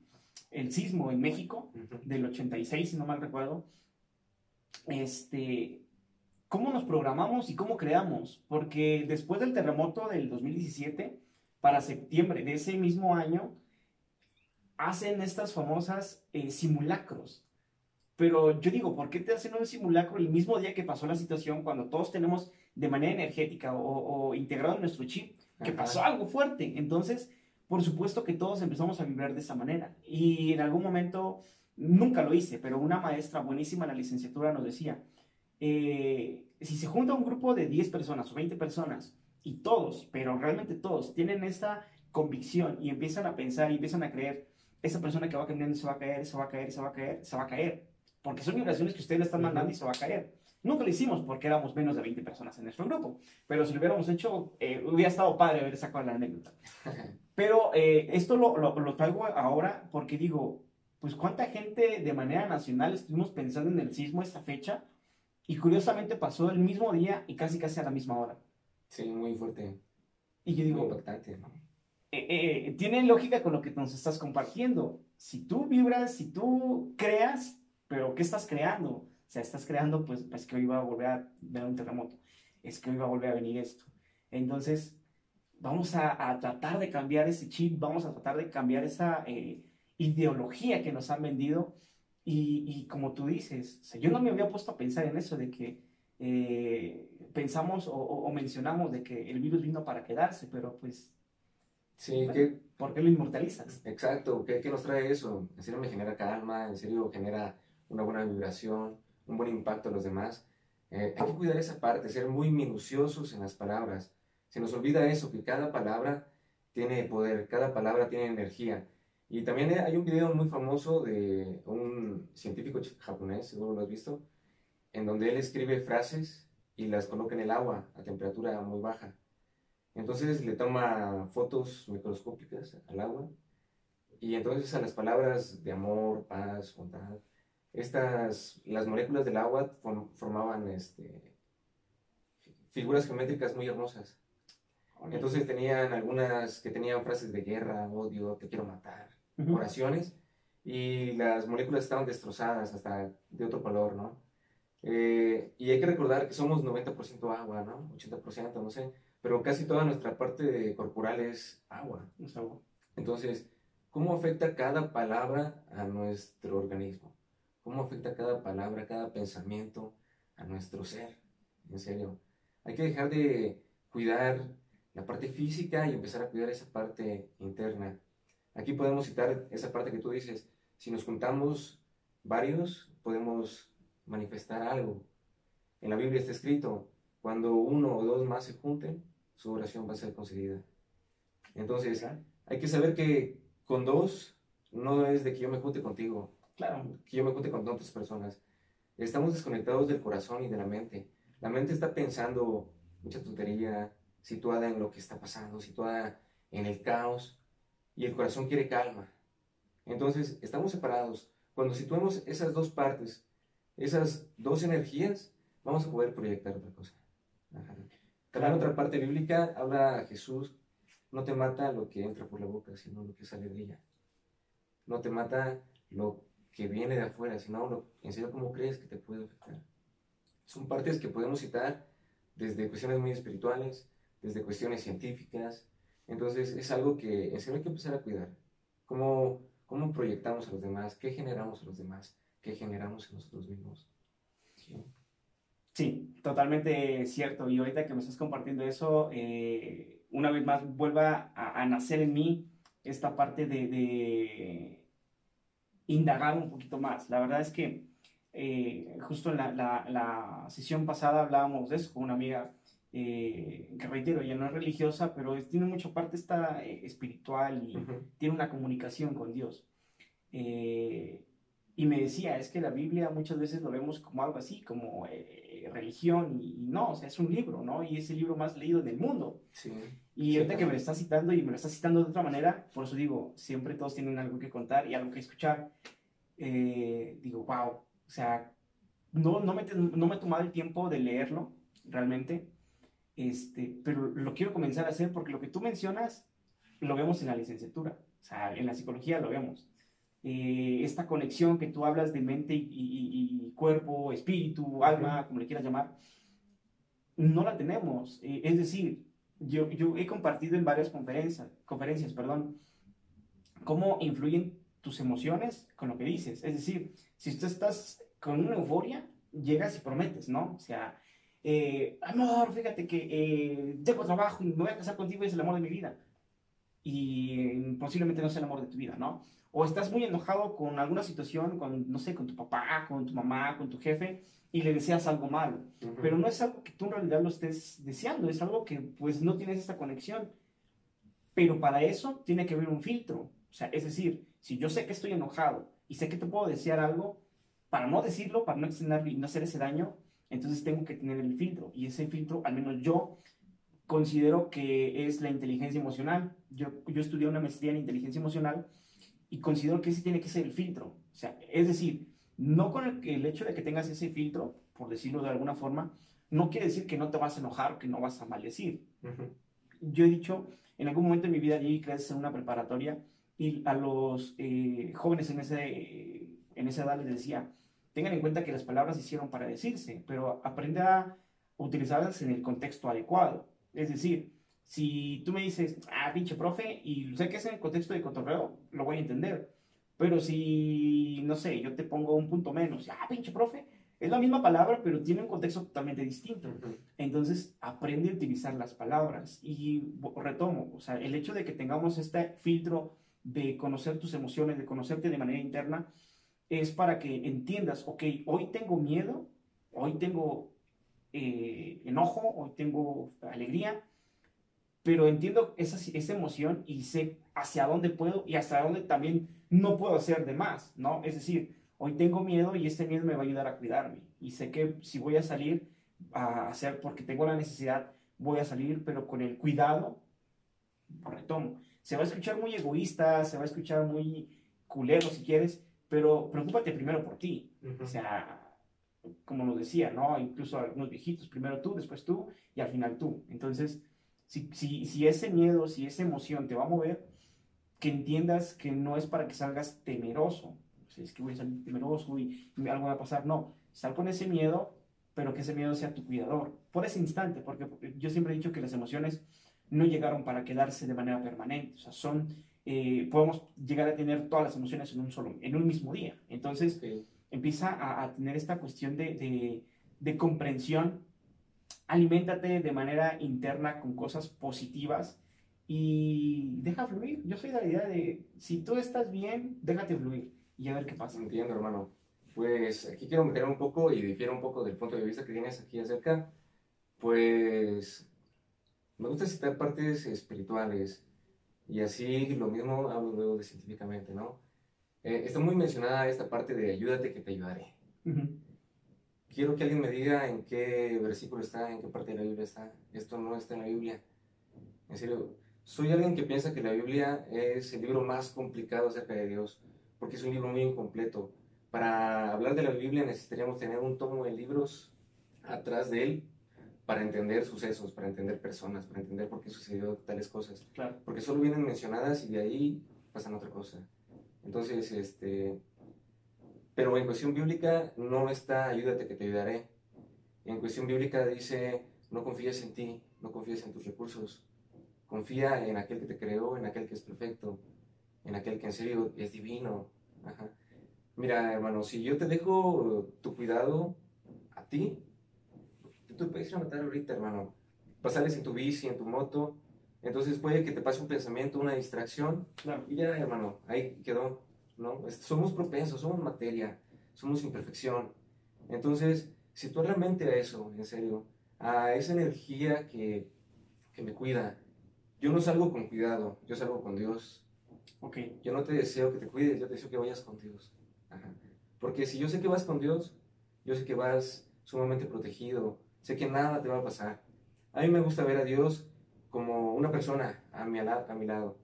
el sismo en México del 86, si no mal recuerdo, este, ¿cómo nos programamos y cómo creamos? Porque después del terremoto del 2017, para septiembre de ese mismo año, hacen estas famosas eh, simulacros. Pero yo digo, ¿por qué te hacen un simulacro el mismo día que pasó la situación cuando todos tenemos de manera energética o, integrado en nuestro chip que pasó algo fuerte? Entonces, por supuesto que todos empezamos a vibrar de esa manera. Y en algún momento, nunca lo hice, pero una maestra buenísima en la licenciatura nos decía, eh, si se junta un grupo de 10 personas o 20 personas y todos, pero realmente todos, tienen esta convicción y empiezan a pensar y empiezan a creer, esa persona que va caminando se va a caer, se va a caer, se va a caer, se va a caer porque son vibraciones que ustedes le están mandando y se va a caer. Nunca lo hicimos porque éramos menos de 20 personas en nuestro grupo, pero si lo hubiéramos hecho, eh, hubiera estado padre haber sacado la anécdota. Pero eh, esto lo, lo, traigo ahora porque digo, pues cuánta gente de manera nacional estuvimos pensando en el sismo esta fecha y curiosamente pasó el mismo día y casi casi a la misma hora. Sí, muy fuerte. Y yo digo, impactante, ¿no? Eh, tiene lógica con lo que nos estás compartiendo. Si tú vibras, si tú creas, pero ¿qué estás creando? O sea, estás creando, pues, pues que hoy va a volver a ver un terremoto, es que hoy va a volver a venir esto. Entonces, vamos a, tratar de cambiar ese chip, vamos a tratar de cambiar esa eh, ideología que nos han vendido. Y, como tú dices, yo no me había puesto a pensar en eso, de que eh, pensamos o, mencionamos de que el virus vino para quedarse, pero pues Sí, ¿por qué lo inmortalizas? Exacto, ¿qué, ¿qué, nos trae eso? En serio me genera calma, en serio genera una buena vibración, un buen impacto a los demás. Eh, hay que cuidar esa parte, ser muy minuciosos en las palabras. Se nos olvida eso, que cada palabra tiene poder, cada palabra tiene energía. Y también hay un video muy famoso de un científico japonés, seguro lo has visto, en donde él escribe frases y las coloca en el agua a temperatura muy baja. Entonces le toma fotos microscópicas al agua y entonces a las palabras de amor, paz, bondad, estas, las moléculas del agua formaban este, figuras geométricas muy hermosas. Entonces tenían algunas que tenían frases de guerra, odio, te quiero matar, oraciones, y las moléculas estaban destrozadas hasta de otro color, ¿no? Eh, y hay que recordar que somos 90% agua, ¿no? 80%, no sé, pero casi toda nuestra parte corporal es agua. Es agua. Entonces, ¿cómo afecta cada palabra a nuestro organismo? ¿Cómo afecta cada palabra, cada pensamiento a nuestro ser? En serio, hay que dejar de cuidar la parte física y empezar a cuidar esa parte interna. Aquí podemos citar esa parte que tú dices, si nos juntamos varios, podemos manifestar algo. En la Biblia está escrito, cuando uno o dos más se junten, su oración va a ser concedida. Entonces, hay que saber que con dos no es de que yo me junte contigo, claro, que yo me junte con otras personas. Estamos desconectados del corazón y de la mente. La mente está pensando mucha tontería, situada en lo que está pasando, situada en el caos, y el corazón quiere calma. Entonces, estamos separados. Cuando situemos esas dos partes, esas dos energías, vamos a poder proyectar otra cosa. También otra parte bíblica habla a Jesús, no te mata lo que entra por la boca, sino lo que sale de ella. No te mata lo que viene de afuera, sino lo, en serio cómo crees que te puede afectar. Son partes que podemos citar desde cuestiones muy espirituales, desde cuestiones científicas. Entonces es algo que en serio hay que empezar a cuidar. ¿Cómo, cómo proyectamos a los demás? ¿Qué generamos a los demás? ¿Qué generamos en nosotros mismos? ¿Sí? totalmente cierto. Y ahorita que me estás compartiendo eso, eh, una vez más vuelva a, nacer en mí esta parte de, indagar un poquito más. La verdad es que eh, justo en la, la, sesión pasada hablábamos de eso con una amiga eh, que reitero, ya no es religiosa, pero tiene mucha parte esta, eh, espiritual y tiene una comunicación con Dios. Eh, y me decía, es que la Biblia muchas veces lo vemos como algo así, como religión, y, no, o sea, es un libro, ¿no? Y es el libro más leído del mundo. Sí. Y ahorita que me lo está citando y me lo está citando de otra manera, por eso digo, siempre todos tienen algo que contar y algo que escuchar. digo, wow, o sea, no, no, me, no me he tomado el tiempo de leerlo realmente, este, pero lo quiero comenzar a hacer porque lo que tú mencionas lo vemos en la licenciatura, o sea, en la psicología lo vemos. Eh, esta conexión que tú hablas de mente y, cuerpo, espíritu, alma, como le quieras llamar, no la tenemos. Eh, es decir, yo, yo he compartido en varias conferencias, conferencias perdón, cómo influyen tus emociones con lo que dices. Es decir, si tú estás con una euforia, llegas y prometes, ¿no? O sea, eh, amor, fíjate que eh, tengo trabajo y me voy a casar contigo y es el amor de mi vida. Y posiblemente no sea el amor de tu vida, ¿no? O estás muy enojado con alguna situación, con, no sé, con tu papá, con tu mamá, con tu jefe, y le deseas algo malo. Pero no es algo que tú en realidad lo estés deseando, es algo que pues no tienes esa conexión. Pero para eso tiene que haber un filtro. O sea, es decir, si yo sé que estoy enojado y sé que te puedo desear algo, para no decirlo, para no extender y no hacer ese daño, entonces tengo que tener el filtro y ese filtro, al menos yo, considero que es la inteligencia emocional. Yo, yo estudié una maestría en inteligencia emocional y considero que ese tiene que ser el filtro. O sea, es decir, no con el, el hecho de que tengas ese filtro, por decirlo de alguna forma, no quiere decir que no te vas a enojar que no vas a maldecir. Yo he dicho, en algún momento de mi vida llegué a en una preparatoria y a los eh, jóvenes en, ese, en esa edad les decía, tengan en cuenta que las palabras se hicieron para decirse, pero aprenda a utilizarlas en el contexto adecuado. Es decir, si tú me dices, ah, pinche profe, y sé que es en el contexto de cotorreo, lo voy a entender. Pero si, no sé, yo te pongo un punto menos, ah, pinche profe, Es la misma palabra, pero tiene un contexto totalmente distinto. Entonces, aprende a utilizar las palabras. Y retomo, o sea, el hecho de que tengamos este filtro de conocer tus emociones, de conocerte de manera interna, es para que entiendas, ok, hoy tengo miedo, hoy tengo eh, enojo, hoy tengo alegría, pero entiendo esa, esa emoción y sé hacia dónde puedo y hasta dónde también no puedo hacer de más, ¿no? Es decir, hoy tengo miedo y este miedo me va a ayudar a cuidarme y sé que si voy a salir a hacer porque tengo la necesidad, voy a salir, pero con el cuidado, retomo. Se va a escuchar muy egoísta, se va a escuchar muy culero si quieres, pero preocúpate primero por ti. O sea, como nos decía, ¿no? Incluso algunos viejitos, primero tú, después tú y al final tú. Entonces, si, si, si ese miedo, si esa emoción te va a mover, que entiendas que no es para que salgas temeroso. O sea, es que voy a salir temeroso y, algo va a pasar. No, sal con ese miedo, pero que ese miedo sea tu cuidador. Por ese instante, porque yo siempre he dicho que las emociones no llegaron para quedarse de manera permanente. O sea, son, eh, podemos llegar a tener todas las emociones en un solo, en un mismo día. Entonces, empieza a, tener esta cuestión de, de, comprensión, aliméntate de manera interna con cosas positivas y deja fluir. Yo soy de la idea de, si tú estás bien, déjate fluir y a ver qué pasa. Entiendo, hermano. Pues aquí quiero meter un poco y difiero un poco del punto de vista que tienes aquí acerca. Pues me gusta citar partes espirituales y así lo mismo hablo luego de científicamente, ¿no? Eh, está muy mencionada esta parte de ayúdate que te ayudaré. Quiero que alguien me diga en qué versículo está, en qué parte de la Biblia está. Esto no está en la Biblia. En serio, soy alguien que piensa que la Biblia es el libro más complicado acerca de Dios, porque es un libro muy incompleto. Para hablar de la Biblia necesitaríamos tener un tomo de libros atrás de él para entender sucesos, para entender personas, para entender por qué sucedió tales cosas. Claro. Porque solo vienen mencionadas y de ahí pasan otra cosa. Entonces, este, pero en cuestión bíblica no está ayúdate que te ayudaré. En cuestión bíblica dice, no confíes en ti, no confíes en tus recursos. Confía en aquel que te creó, en aquel que es perfecto, en aquel que en serio es divino. Mira, hermano, si yo te dejo tu cuidado a ti, tú puedes ir a matar ahorita, hermano. Pasales en tu bici, en tu moto, entonces puede que te pase un pensamiento, una distracción, y ya, hermano, ahí quedó, ¿no? Somos propensos, somos materia, somos imperfección. Entonces, si tú realmente a eso, en serio, a esa energía que, que me cuida, yo no salgo con cuidado, yo salgo con Dios. Ok. Yo no te deseo que te cuides, yo te deseo que vayas con Dios. Porque si yo sé que vas con Dios, yo sé que vas sumamente protegido, sé que nada te va a pasar. A mí me gusta ver a Dios como una persona a mi, a mi lado,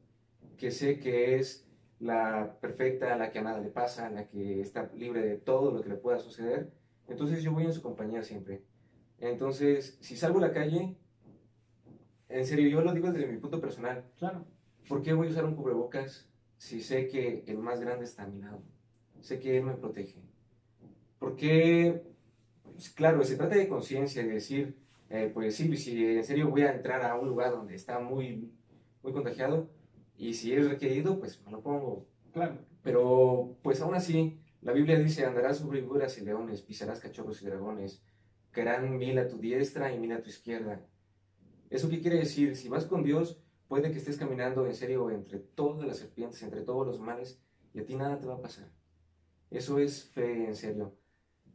que sé que es la perfecta, la que a nada le pasa, la que está libre de todo lo que le pueda suceder, entonces yo voy en su compañía siempre. Entonces, si salgo a la calle, en serio, yo lo digo desde mi punto personal. Claro. ¿Por qué voy a usar un cubrebocas si sé que el más grande está a mi lado? Sé que él me protege. Porque, pues, claro, se trata de conciencia, de decir, eh, pues sí, si en serio voy a entrar a un lugar donde está muy, muy contagiado y si es requerido, pues me lo pongo. Claro. Pero pues aún así, la Biblia dice, andarás sobre víboras y leones, pisarás cachorros y dragones, caerán mil a tu diestra y mil a tu izquierda. ¿Eso qué quiere decir? Si vas con Dios, puede que estés caminando en serio entre todas las serpientes, entre todos los males, y a ti nada te va a pasar. Eso es fe en serio.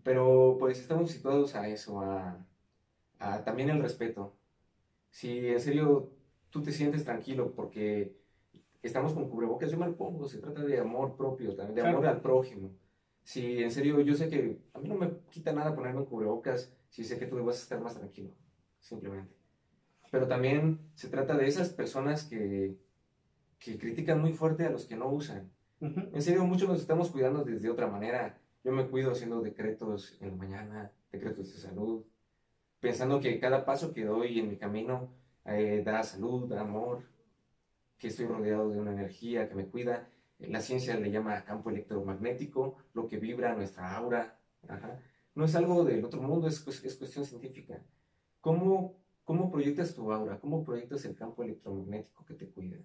Pero pues estamos situados a eso, a, también el respeto. Si en serio tú te sientes tranquilo porque estamos con cubrebocas, yo me lo pongo, se trata de amor propio, también de amor al prójimo. Si en serio yo sé que a mí no me quita nada ponerme un cubrebocas si sé que tú vas a estar más tranquilo, simplemente. Pero también se trata de esas personas que, que critican muy fuerte a los que no usan. En serio, muchos nos estamos cuidando desde otra manera. Yo me cuido haciendo decretos en la mañana, decretos de salud, pensando que cada paso que doy en mi camino eh, da salud, da amor, que estoy rodeado de una energía que me cuida. La ciencia le llama campo electromagnético, lo que vibra nuestra aura. No es algo del otro mundo, es, es cuestión científica. ¿Cómo, ¿Cómo proyectas tu aura? ¿Cómo proyectas el campo electromagnético que te cuida?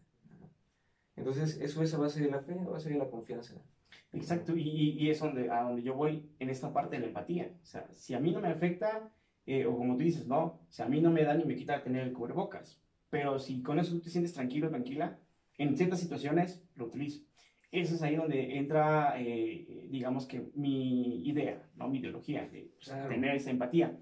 Entonces, eso es a base de la fe, a base de la confianza. Exacto, y, y es donde, a donde yo voy en esta parte de la empatía. O sea, si a mí no me afecta, eh, o como tú dices, no, o sea, a mí no me da ni me quita tener el cubrebocas, pero si con eso tú te sientes tranquilo, tranquila, en ciertas situaciones lo utilizo. Eso es ahí donde entra, eh, digamos que mi idea, ¿no? mi ideología, de pues, tener esa empatía.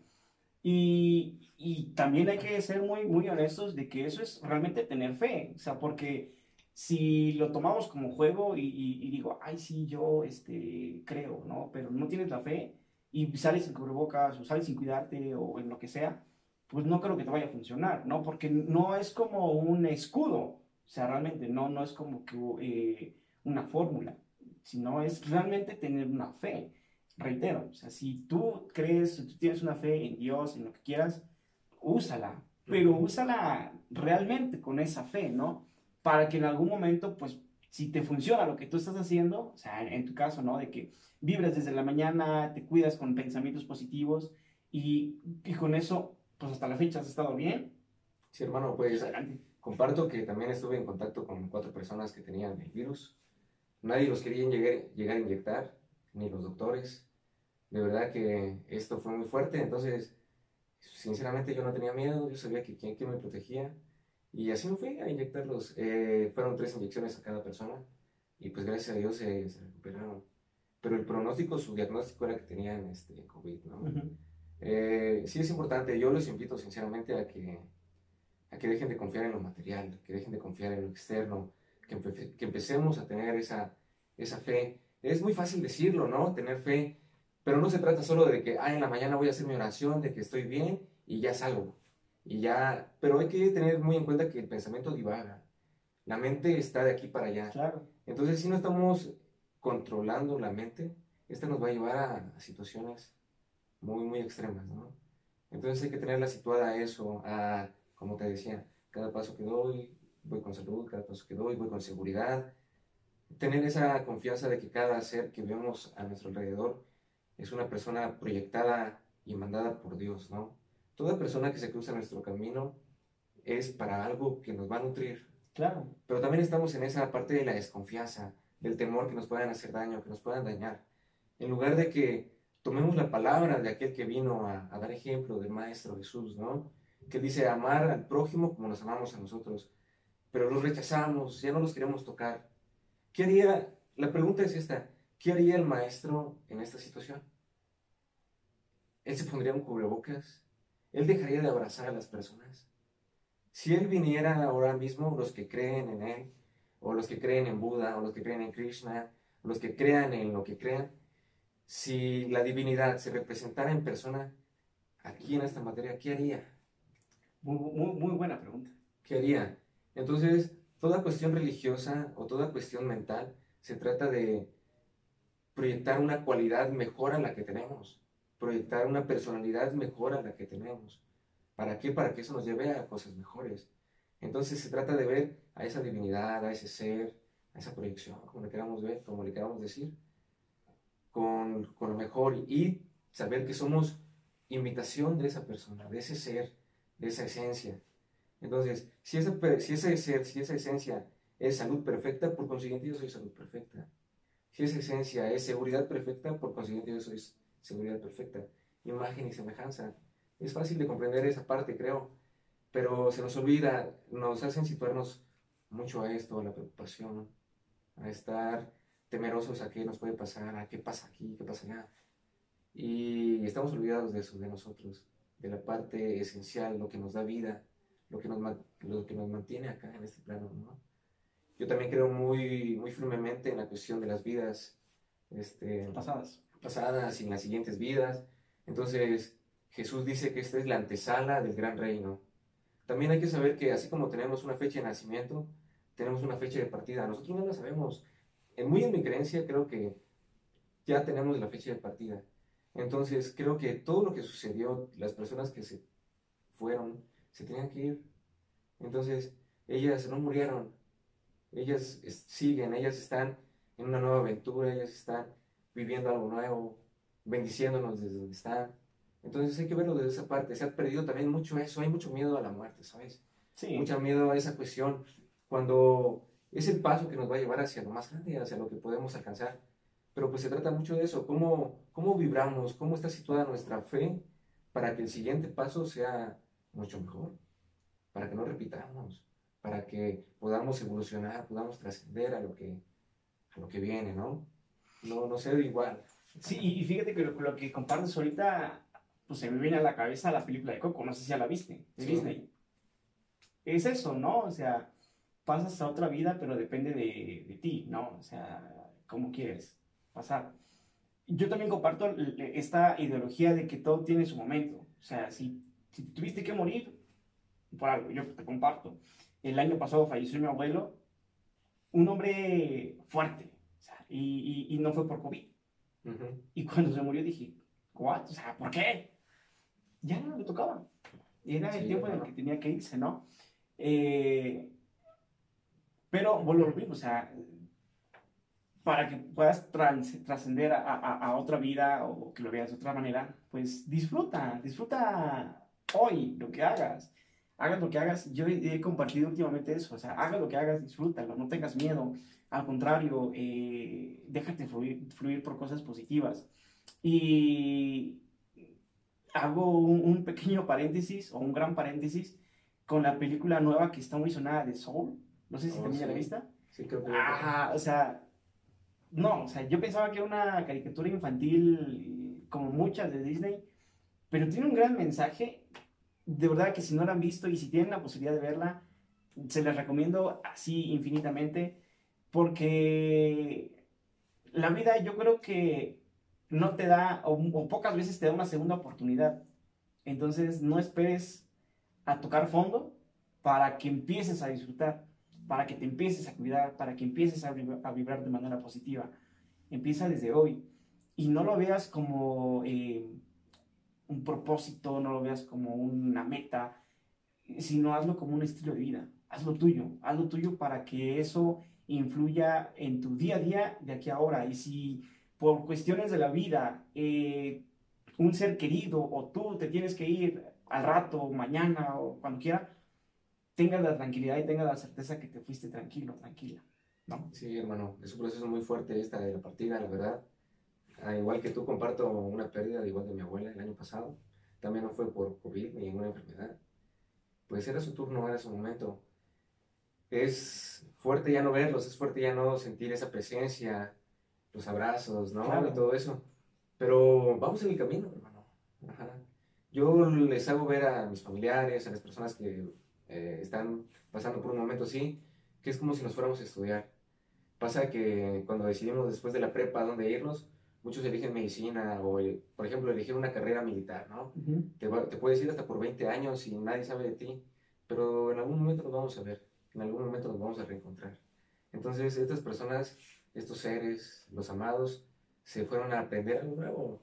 Y, y, también hay que ser muy, muy honestos de que eso es realmente tener fe, o sea, porque si lo tomamos como juego y, y, digo, ay, sí, yo este, creo, ¿no? Pero no tienes la fe y sales sin cubrebocas o sales sin cuidarte o en lo que sea, pues no creo que te vaya a funcionar, ¿no? Porque no es como un escudo, o sea, realmente no, no es como que eh, una fórmula, sino es realmente tener una fe. Reitero, o sea, si tú crees, si tú tienes una fe en Dios, en lo que quieras, úsala, pero úsala realmente con esa fe, ¿no? Para que en algún momento, pues, si te funciona lo que tú estás haciendo, o sea, en tu caso, ¿no? De que vibras desde la mañana, te cuidas con pensamientos positivos y, y con eso, pues hasta la fecha has estado bien. Sí, hermano, pues Adelante. comparto que también estuve en contacto con cuatro personas que tenían el virus. Nadie los quería llegar, llegar a inyectar, ni los doctores. De verdad que esto fue muy fuerte, entonces, sinceramente yo no tenía miedo, yo sabía que quién, me protegía. Y así me fui a inyectarlos. Eh, fueron tres inyecciones a cada persona y pues gracias a Dios se, recuperaron. Pero el pronóstico, su diagnóstico era que tenían este, COVID, ¿no? Eh, sí es importante, yo los invito sinceramente a que, a que dejen de confiar en lo material, que dejen de confiar en lo externo, que, que empecemos a tener esa, esa fe. Es muy fácil decirlo, ¿no? Tener fe, pero no se trata solo de que, ah, en la mañana voy a hacer mi oración, de que estoy bien y ya salgo. Y ya, pero hay que tener muy en cuenta que el pensamiento divaga. La mente está de aquí para allá. Claro. Entonces, si no estamos controlando la mente, esta nos va a llevar a, situaciones muy, muy extremas, ¿no? Entonces hay que tenerla situada a eso, a, como te decía, cada paso que doy, voy con salud, cada paso que doy, voy con seguridad. Tener esa confianza de que cada ser que vemos a nuestro alrededor es una persona proyectada y mandada por Dios, ¿no? Toda persona que se cruza nuestro camino es para algo que nos va a nutrir. Claro. Pero también estamos en esa parte de la desconfianza, del temor que nos puedan hacer daño, que nos puedan dañar. En lugar de que tomemos la palabra de aquel que vino a, a dar ejemplo, del Maestro Jesús, ¿no? Que dice amar al prójimo como nos amamos a nosotros pero los rechazamos, ya no los queremos tocar. ¿Qué haría? La pregunta es esta, ¿qué haría el maestro en esta situación? Él se pondría un cubrebocas, él dejaría de abrazar a las personas. Si él viniera ahora mismo, los que creen en él, o los que creen en Buda, o los que creen en Krishna, o los que crean en lo que crean, si la divinidad se representara en persona aquí en esta materia, ¿qué haría? Muy, muy, muy buena pregunta. ¿Qué haría? Entonces, toda cuestión religiosa o toda cuestión mental se trata de proyectar una cualidad mejor a la que tenemos, proyectar una personalidad mejor a la que tenemos. ¿Para qué? Para que eso nos lleve a cosas mejores. Entonces se trata de ver a esa divinidad, a ese ser, a esa proyección, como le queramos ver, como le queramos decir, con, con lo mejor y saber que somos imitación de esa persona, de ese ser, de esa esencia. Entonces, si, ese, si ese ser, si esa esencia es salud perfecta, por consiguiente yo soy salud perfecta. Si esa esencia es seguridad perfecta, por consiguiente yo soy seguridad perfecta. Imagen y semejanza. Es fácil de comprender esa parte, creo, pero se nos olvida, nos hacen situarnos mucho a esto, a la preocupación, a estar temerosos a qué nos puede pasar, a qué pasa aquí, qué pasa allá. Y estamos olvidados de eso, de nosotros, de la parte esencial, lo que nos da vida, lo que nos, lo que nos mantiene acá en este plano, ¿no? Yo también creo muy, muy firmemente en la cuestión de las vidas este, pasadas. Pasadas y en las siguientes vidas. Entonces, Jesús dice que esta es la antesala del gran reino. También hay que saber que así como tenemos una fecha de nacimiento, tenemos una fecha de partida. Nosotros no la sabemos. En muy en mi creencia creo que ya tenemos la fecha de partida. Entonces creo que todo lo que sucedió, las personas que se fueron, se tenían que ir. Entonces, ellas no murieron, ellas siguen, ellas están en una nueva aventura, ellas están viviendo algo nuevo, bendiciéndonos desde donde están. Entonces hay que verlo desde esa parte. Se ha perdido también mucho eso, hay mucho miedo a la muerte, ¿sabes? Sí. Mucho miedo a esa cuestión. Cuando es el paso que nos va a llevar hacia lo más grande, hacia lo que podemos alcanzar. Pero pues se trata mucho de eso, cómo, cómo vibramos, cómo está situada nuestra fe para que el siguiente paso sea mucho mejor, para que no repitamos, para que podamos evolucionar, podamos trascender a lo que a lo que viene, ¿no? No, no ser igual. Sí, y fíjate que lo, que compartes ahorita, pues se me viene a la cabeza la película de Coco, no sé si ya la viste, de Disney. Es eso, ¿no? O sea, pasas a otra vida, pero depende de, de ti, ¿no? O sea, cómo quieres pasar. Yo también comparto esta ideología de que todo tiene su momento. O sea, si, si tuviste que morir por algo, yo te comparto. El año pasado falleció mi abuelo, un hombre fuerte, sea, y, y, no fue por COVID. Y cuando se murió dije, ¿what? O sea, ¿por qué? Ya no le tocaba. Era el tiempo en el que tenía que irse, ¿no? Eh, pero vuelvo a lo mismo, o sea, para que puedas trascender a, a, a, otra vida o que lo veas de otra manera, pues disfruta, disfruta hoy lo que hagas. Hagas lo que hagas, yo he, compartido últimamente eso, o sea, haga lo que hagas, disfrútalo, no tengas miedo, al contrario, eh, déjate fluir, fluir, por cosas positivas. Y hago un, pequeño paréntesis o un gran paréntesis con la película nueva que está muy sonada de Soul, no sé si oh, la vista. Sí, creo que. Ah, o sea, no, o sea, yo pensaba que era una caricatura infantil como muchas de Disney, pero tiene un gran mensaje. De verdad que si no la han visto y si tienen la posibilidad de verla, se les recomiendo así infinitamente, porque la vida yo creo que no te da, o, pocas veces te da una segunda oportunidad. Entonces no esperes a tocar fondo para que empieces a disfrutar para que te empieces a cuidar, para que empieces a, vibrar de manera positiva. Empieza desde hoy y no lo veas como eh, un propósito, no lo veas como una meta, sino hazlo como un estilo de vida. Hazlo tuyo, hazlo tuyo para que eso influya en tu día a día de aquí a ahora. Y si por cuestiones de la vida eh, un ser querido o tú te tienes que ir al rato, mañana o cuando quiera, tengas la tranquilidad y tengas la certeza que te fuiste tranquilo, tranquila. ¿no? Sí, hermano, es un proceso muy fuerte esta de la partida, la verdad. Ah, igual que tú, comparto una pérdida, igual de mi abuela el año pasado. También no fue por COVID ni ninguna enfermedad. Pues era su turno, era su momento. Es fuerte ya no verlos, es fuerte ya no sentir esa presencia, los abrazos, ¿no? Y todo eso. Pero vamos en el camino, hermano. Yo les hago ver a mis familiares, a las personas que eh, están pasando por un momento así, que es como si nos fuéramos a estudiar. Pasa que cuando decidimos después de la prepa dónde irnos, muchos eligen medicina o, por ejemplo, elegir una carrera militar, ¿no? te, te, puedes ir hasta por 20 años y nadie sabe de ti, pero en algún momento nos vamos a ver, en algún momento nos vamos a reencontrar. Entonces, estas personas, estos seres, los amados, se fueron a aprender algo nuevo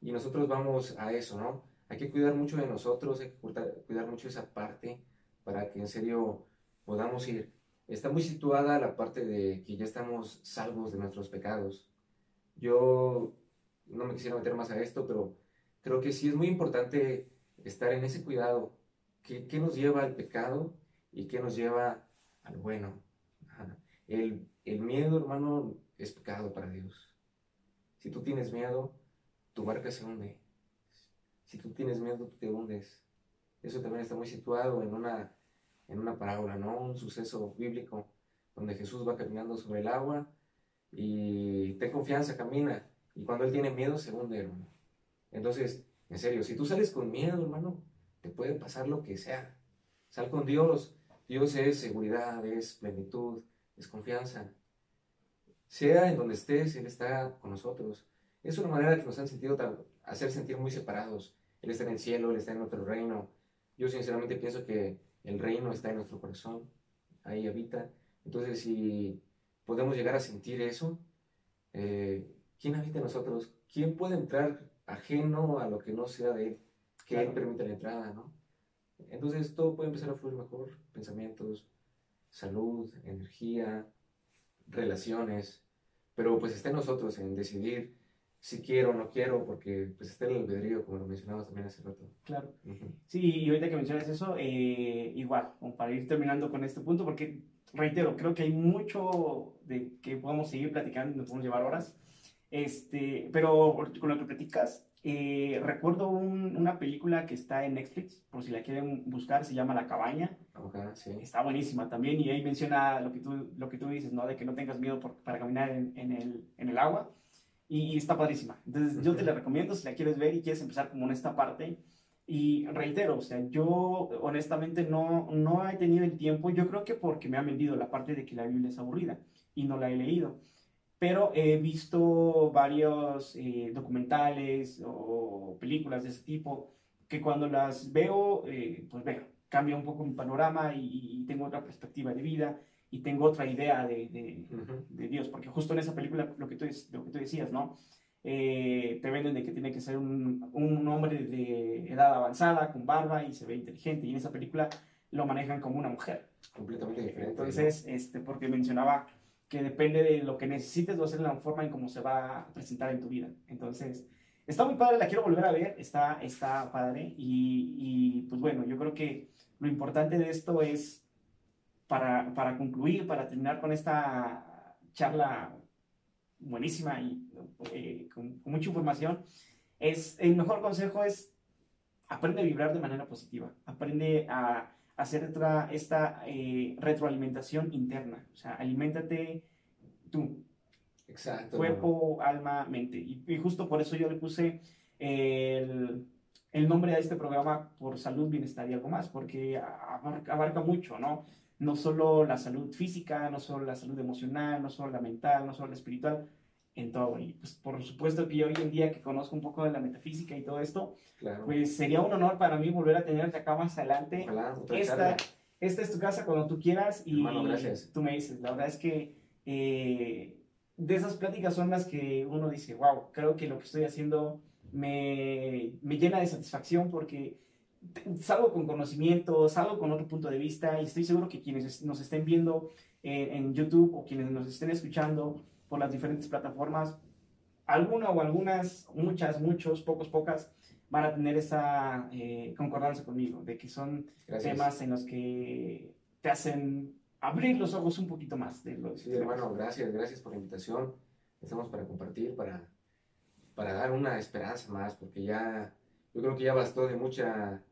y nosotros vamos a eso, ¿no? Hay que cuidar mucho de nosotros, hay que cuidar, mucho esa parte para que en serio podamos ir. Está muy situada la parte de que ya estamos salvos de nuestros pecados. Yo no me quisiera meter más a esto, pero creo que sí es muy importante estar en ese cuidado. ¿Qué, qué nos lleva al pecado y qué nos lleva al bueno? El, el miedo, hermano, es pecado para Dios. Si tú tienes miedo, tu barca se hunde. Si tú tienes miedo, tú te hundes. Eso también está muy situado en una, en una parábola, ¿no? Un suceso bíblico donde Jesús va caminando sobre el agua y ten confianza, camina. Y cuando él tiene miedo, se hunde, hermano. Entonces, en serio, si tú sales con miedo, hermano, te puede pasar lo que sea. Sal con Dios. Dios es seguridad, es plenitud, es confianza. Sea en donde estés, Él está con nosotros. Es una manera que nos han sentido hacer sentir muy separados. Él está en el cielo, Él está en otro reino. Yo sinceramente pienso que el reino está en nuestro corazón, ahí habita. Entonces, si podemos llegar a sentir eso, eh, ¿quién habita en nosotros? ¿Quién puede entrar ajeno a lo que no sea de Él? Que Él permita la entrada, ¿no? Entonces todo puede empezar a fluir mejor, pensamientos, salud, energía, relaciones, pero pues está en nosotros en decidir si quiero o no quiero, porque pues está el albedrío, como lo mencionabas también hace rato. Claro. Sí, y ahorita que mencionas eso, eh, igual, como para ir terminando con este punto, porque reitero, creo que hay mucho de que podamos seguir platicando nos podemos llevar horas. Este, pero con lo que platicas, eh, recuerdo una película que está en Netflix, por si la quieren buscar, se llama La Cabaña. Está buenísima también y ahí menciona lo que tú, lo que tú dices, ¿no? De que no tengas miedo para caminar en, en, el, en el agua. Y, está padrísima. Entonces yo te la recomiendo si la quieres ver y quieres empezar como en esta parte. Y reitero, o sea, yo honestamente no, no he tenido el tiempo, yo creo que porque me han vendido la parte de que la Biblia es aburrida y no la he leído pero he visto varios eh, documentales o películas de ese tipo que cuando las veo, eh, pues veo, cambia un poco mi panorama y, tengo otra perspectiva de vida y tengo otra idea de, de, Dios, porque justo en esa película, lo que tú, lo que tú decías, ¿no? Eh, te venden de que tiene que ser un, un, hombre de edad avanzada, con barba y se ve inteligente, y en esa película lo manejan como una mujer. Completamente diferente. Entonces, este, porque mencionaba que depende de lo que necesites, va a ser la forma en cómo se va a presentar en tu vida. Entonces, está muy padre, la quiero volver a ver, está, está padre. Y, y pues bueno, yo creo que lo importante de esto es, para, para concluir, para terminar con esta charla buenísima y eh, con, con, mucha información, es el mejor consejo es aprende a vibrar de manera positiva, aprende a hacer esta, esta eh, retroalimentación interna. O sea, aliméntate tú. Exacto. Cuerpo, alma, mente. Y, justo por eso yo le puse el, el, nombre a este programa por salud, bienestar y algo más, porque abarca, abarca mucho, ¿no? No solo la salud física, no solo la salud emocional, no solo la mental, no solo la espiritual, en todo. Y pues por supuesto que yo hoy en día que conozco un poco de la metafísica y todo esto, pues sería un honor para mí volver a tenerte acá más adelante. esta, esta, es tu casa cuando tú quieras y tú me dices, la verdad es que eh, de esas pláticas son las que uno dice, wow, creo que lo que estoy haciendo me, me llena de satisfacción porque salgo con conocimiento, salgo con otro punto de vista y estoy seguro que quienes nos estén viendo en YouTube o quienes nos estén escuchando, por las diferentes plataformas, alguna o algunas, muchas, muchos, pocos, pocas, van a tener esa eh, concordancia conmigo, de que son temas en los que te hacen abrir los ojos un poquito más. De los sí, hermano, gracias, gracias por la invitación. Estamos para compartir, para, para dar una esperanza más, porque ya, yo creo que ya bastó de mucha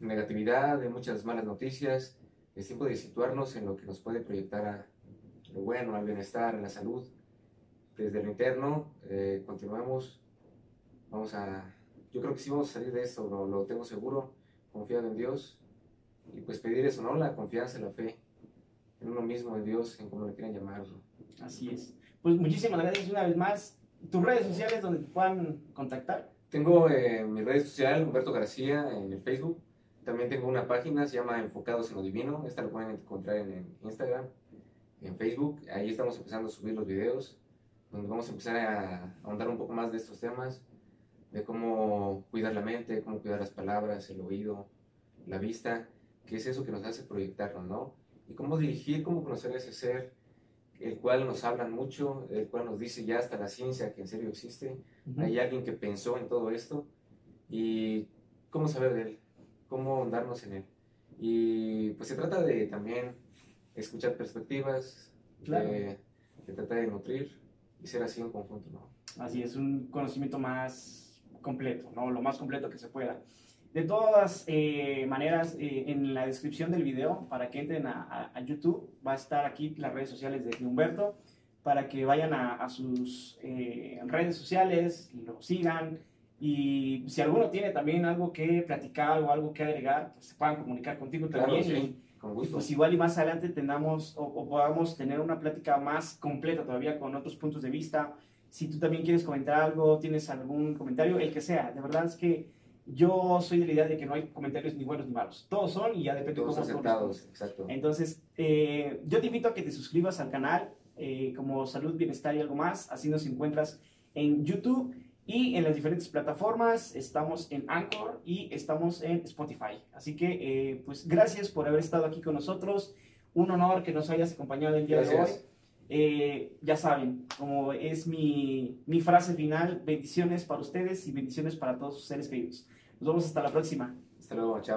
negatividad, de muchas malas noticias. Es tiempo de situarnos en lo que nos puede proyectar a, lo bueno, al bienestar, a la salud. Desde lo interno, eh, continuamos. Vamos a, yo creo que sí vamos a salir de esto, lo, lo tengo seguro, confiado en Dios. Y pues pedir eso, ¿no? La confianza, la fe en uno mismo, en Dios, en cómo le quieran llamarlo. Así es. Pues muchísimas gracias una vez más. ¿Tus redes sociales donde te puedan contactar? Tengo eh, mi red social, Humberto García, en el Facebook. También tengo una página, se llama Enfocados en lo Divino. Esta lo pueden encontrar en Instagram en Facebook. Ahí estamos empezando a subir los videos, donde vamos a empezar a ahondar un poco más de estos temas, de cómo cuidar la mente, cómo cuidar las palabras, el oído, la vista, que es eso que nos hace proyectarnos, ¿no? Y cómo dirigir, cómo conocer ese ser, el cual nos hablan mucho, el cual nos dice ya hasta la ciencia que en serio existe. Hay alguien que pensó en todo esto y cómo saber de él, cómo ahondarnos en él. Y pues se trata de también escuchar perspectivas, claro. de, tratar de nutrir y ser así un conjunto, ¿no? Así es, un conocimiento más completo, ¿no? Lo más completo que se pueda. De todas eh, maneras, eh, en la descripción del video, para que entren a, YouTube, va a estar aquí las redes sociales de Humberto, para que vayan a, sus eh, redes sociales, lo sigan, y si alguno tiene también algo que platicar o algo que agregar, pues se puedan comunicar contigo también. Pues igual y más adelante tengamos o, podamos tener una plática más completa todavía con otros puntos de vista. Si tú también quieres comentar algo, tienes algún comentario, el que sea. De verdad es que yo soy de la idea de que no hay comentarios ni buenos ni malos. Todos son y ya depende de cómo aceptados, exacto. Entonces, eh, yo te invito a que te suscribas al canal eh, como Salud, Bienestar y algo más. Así nos encuentras en YouTube y en las diferentes plataformas, estamos en Anchor y estamos en Spotify. Así que, eh, pues, gracias por haber estado aquí con nosotros. Un honor que nos hayas acompañado el día de hoy. Eh, ya saben, como es mi, mi frase final, bendiciones para ustedes y bendiciones para todos sus seres queridos. Nos vemos hasta la próxima. Hasta luego, chao.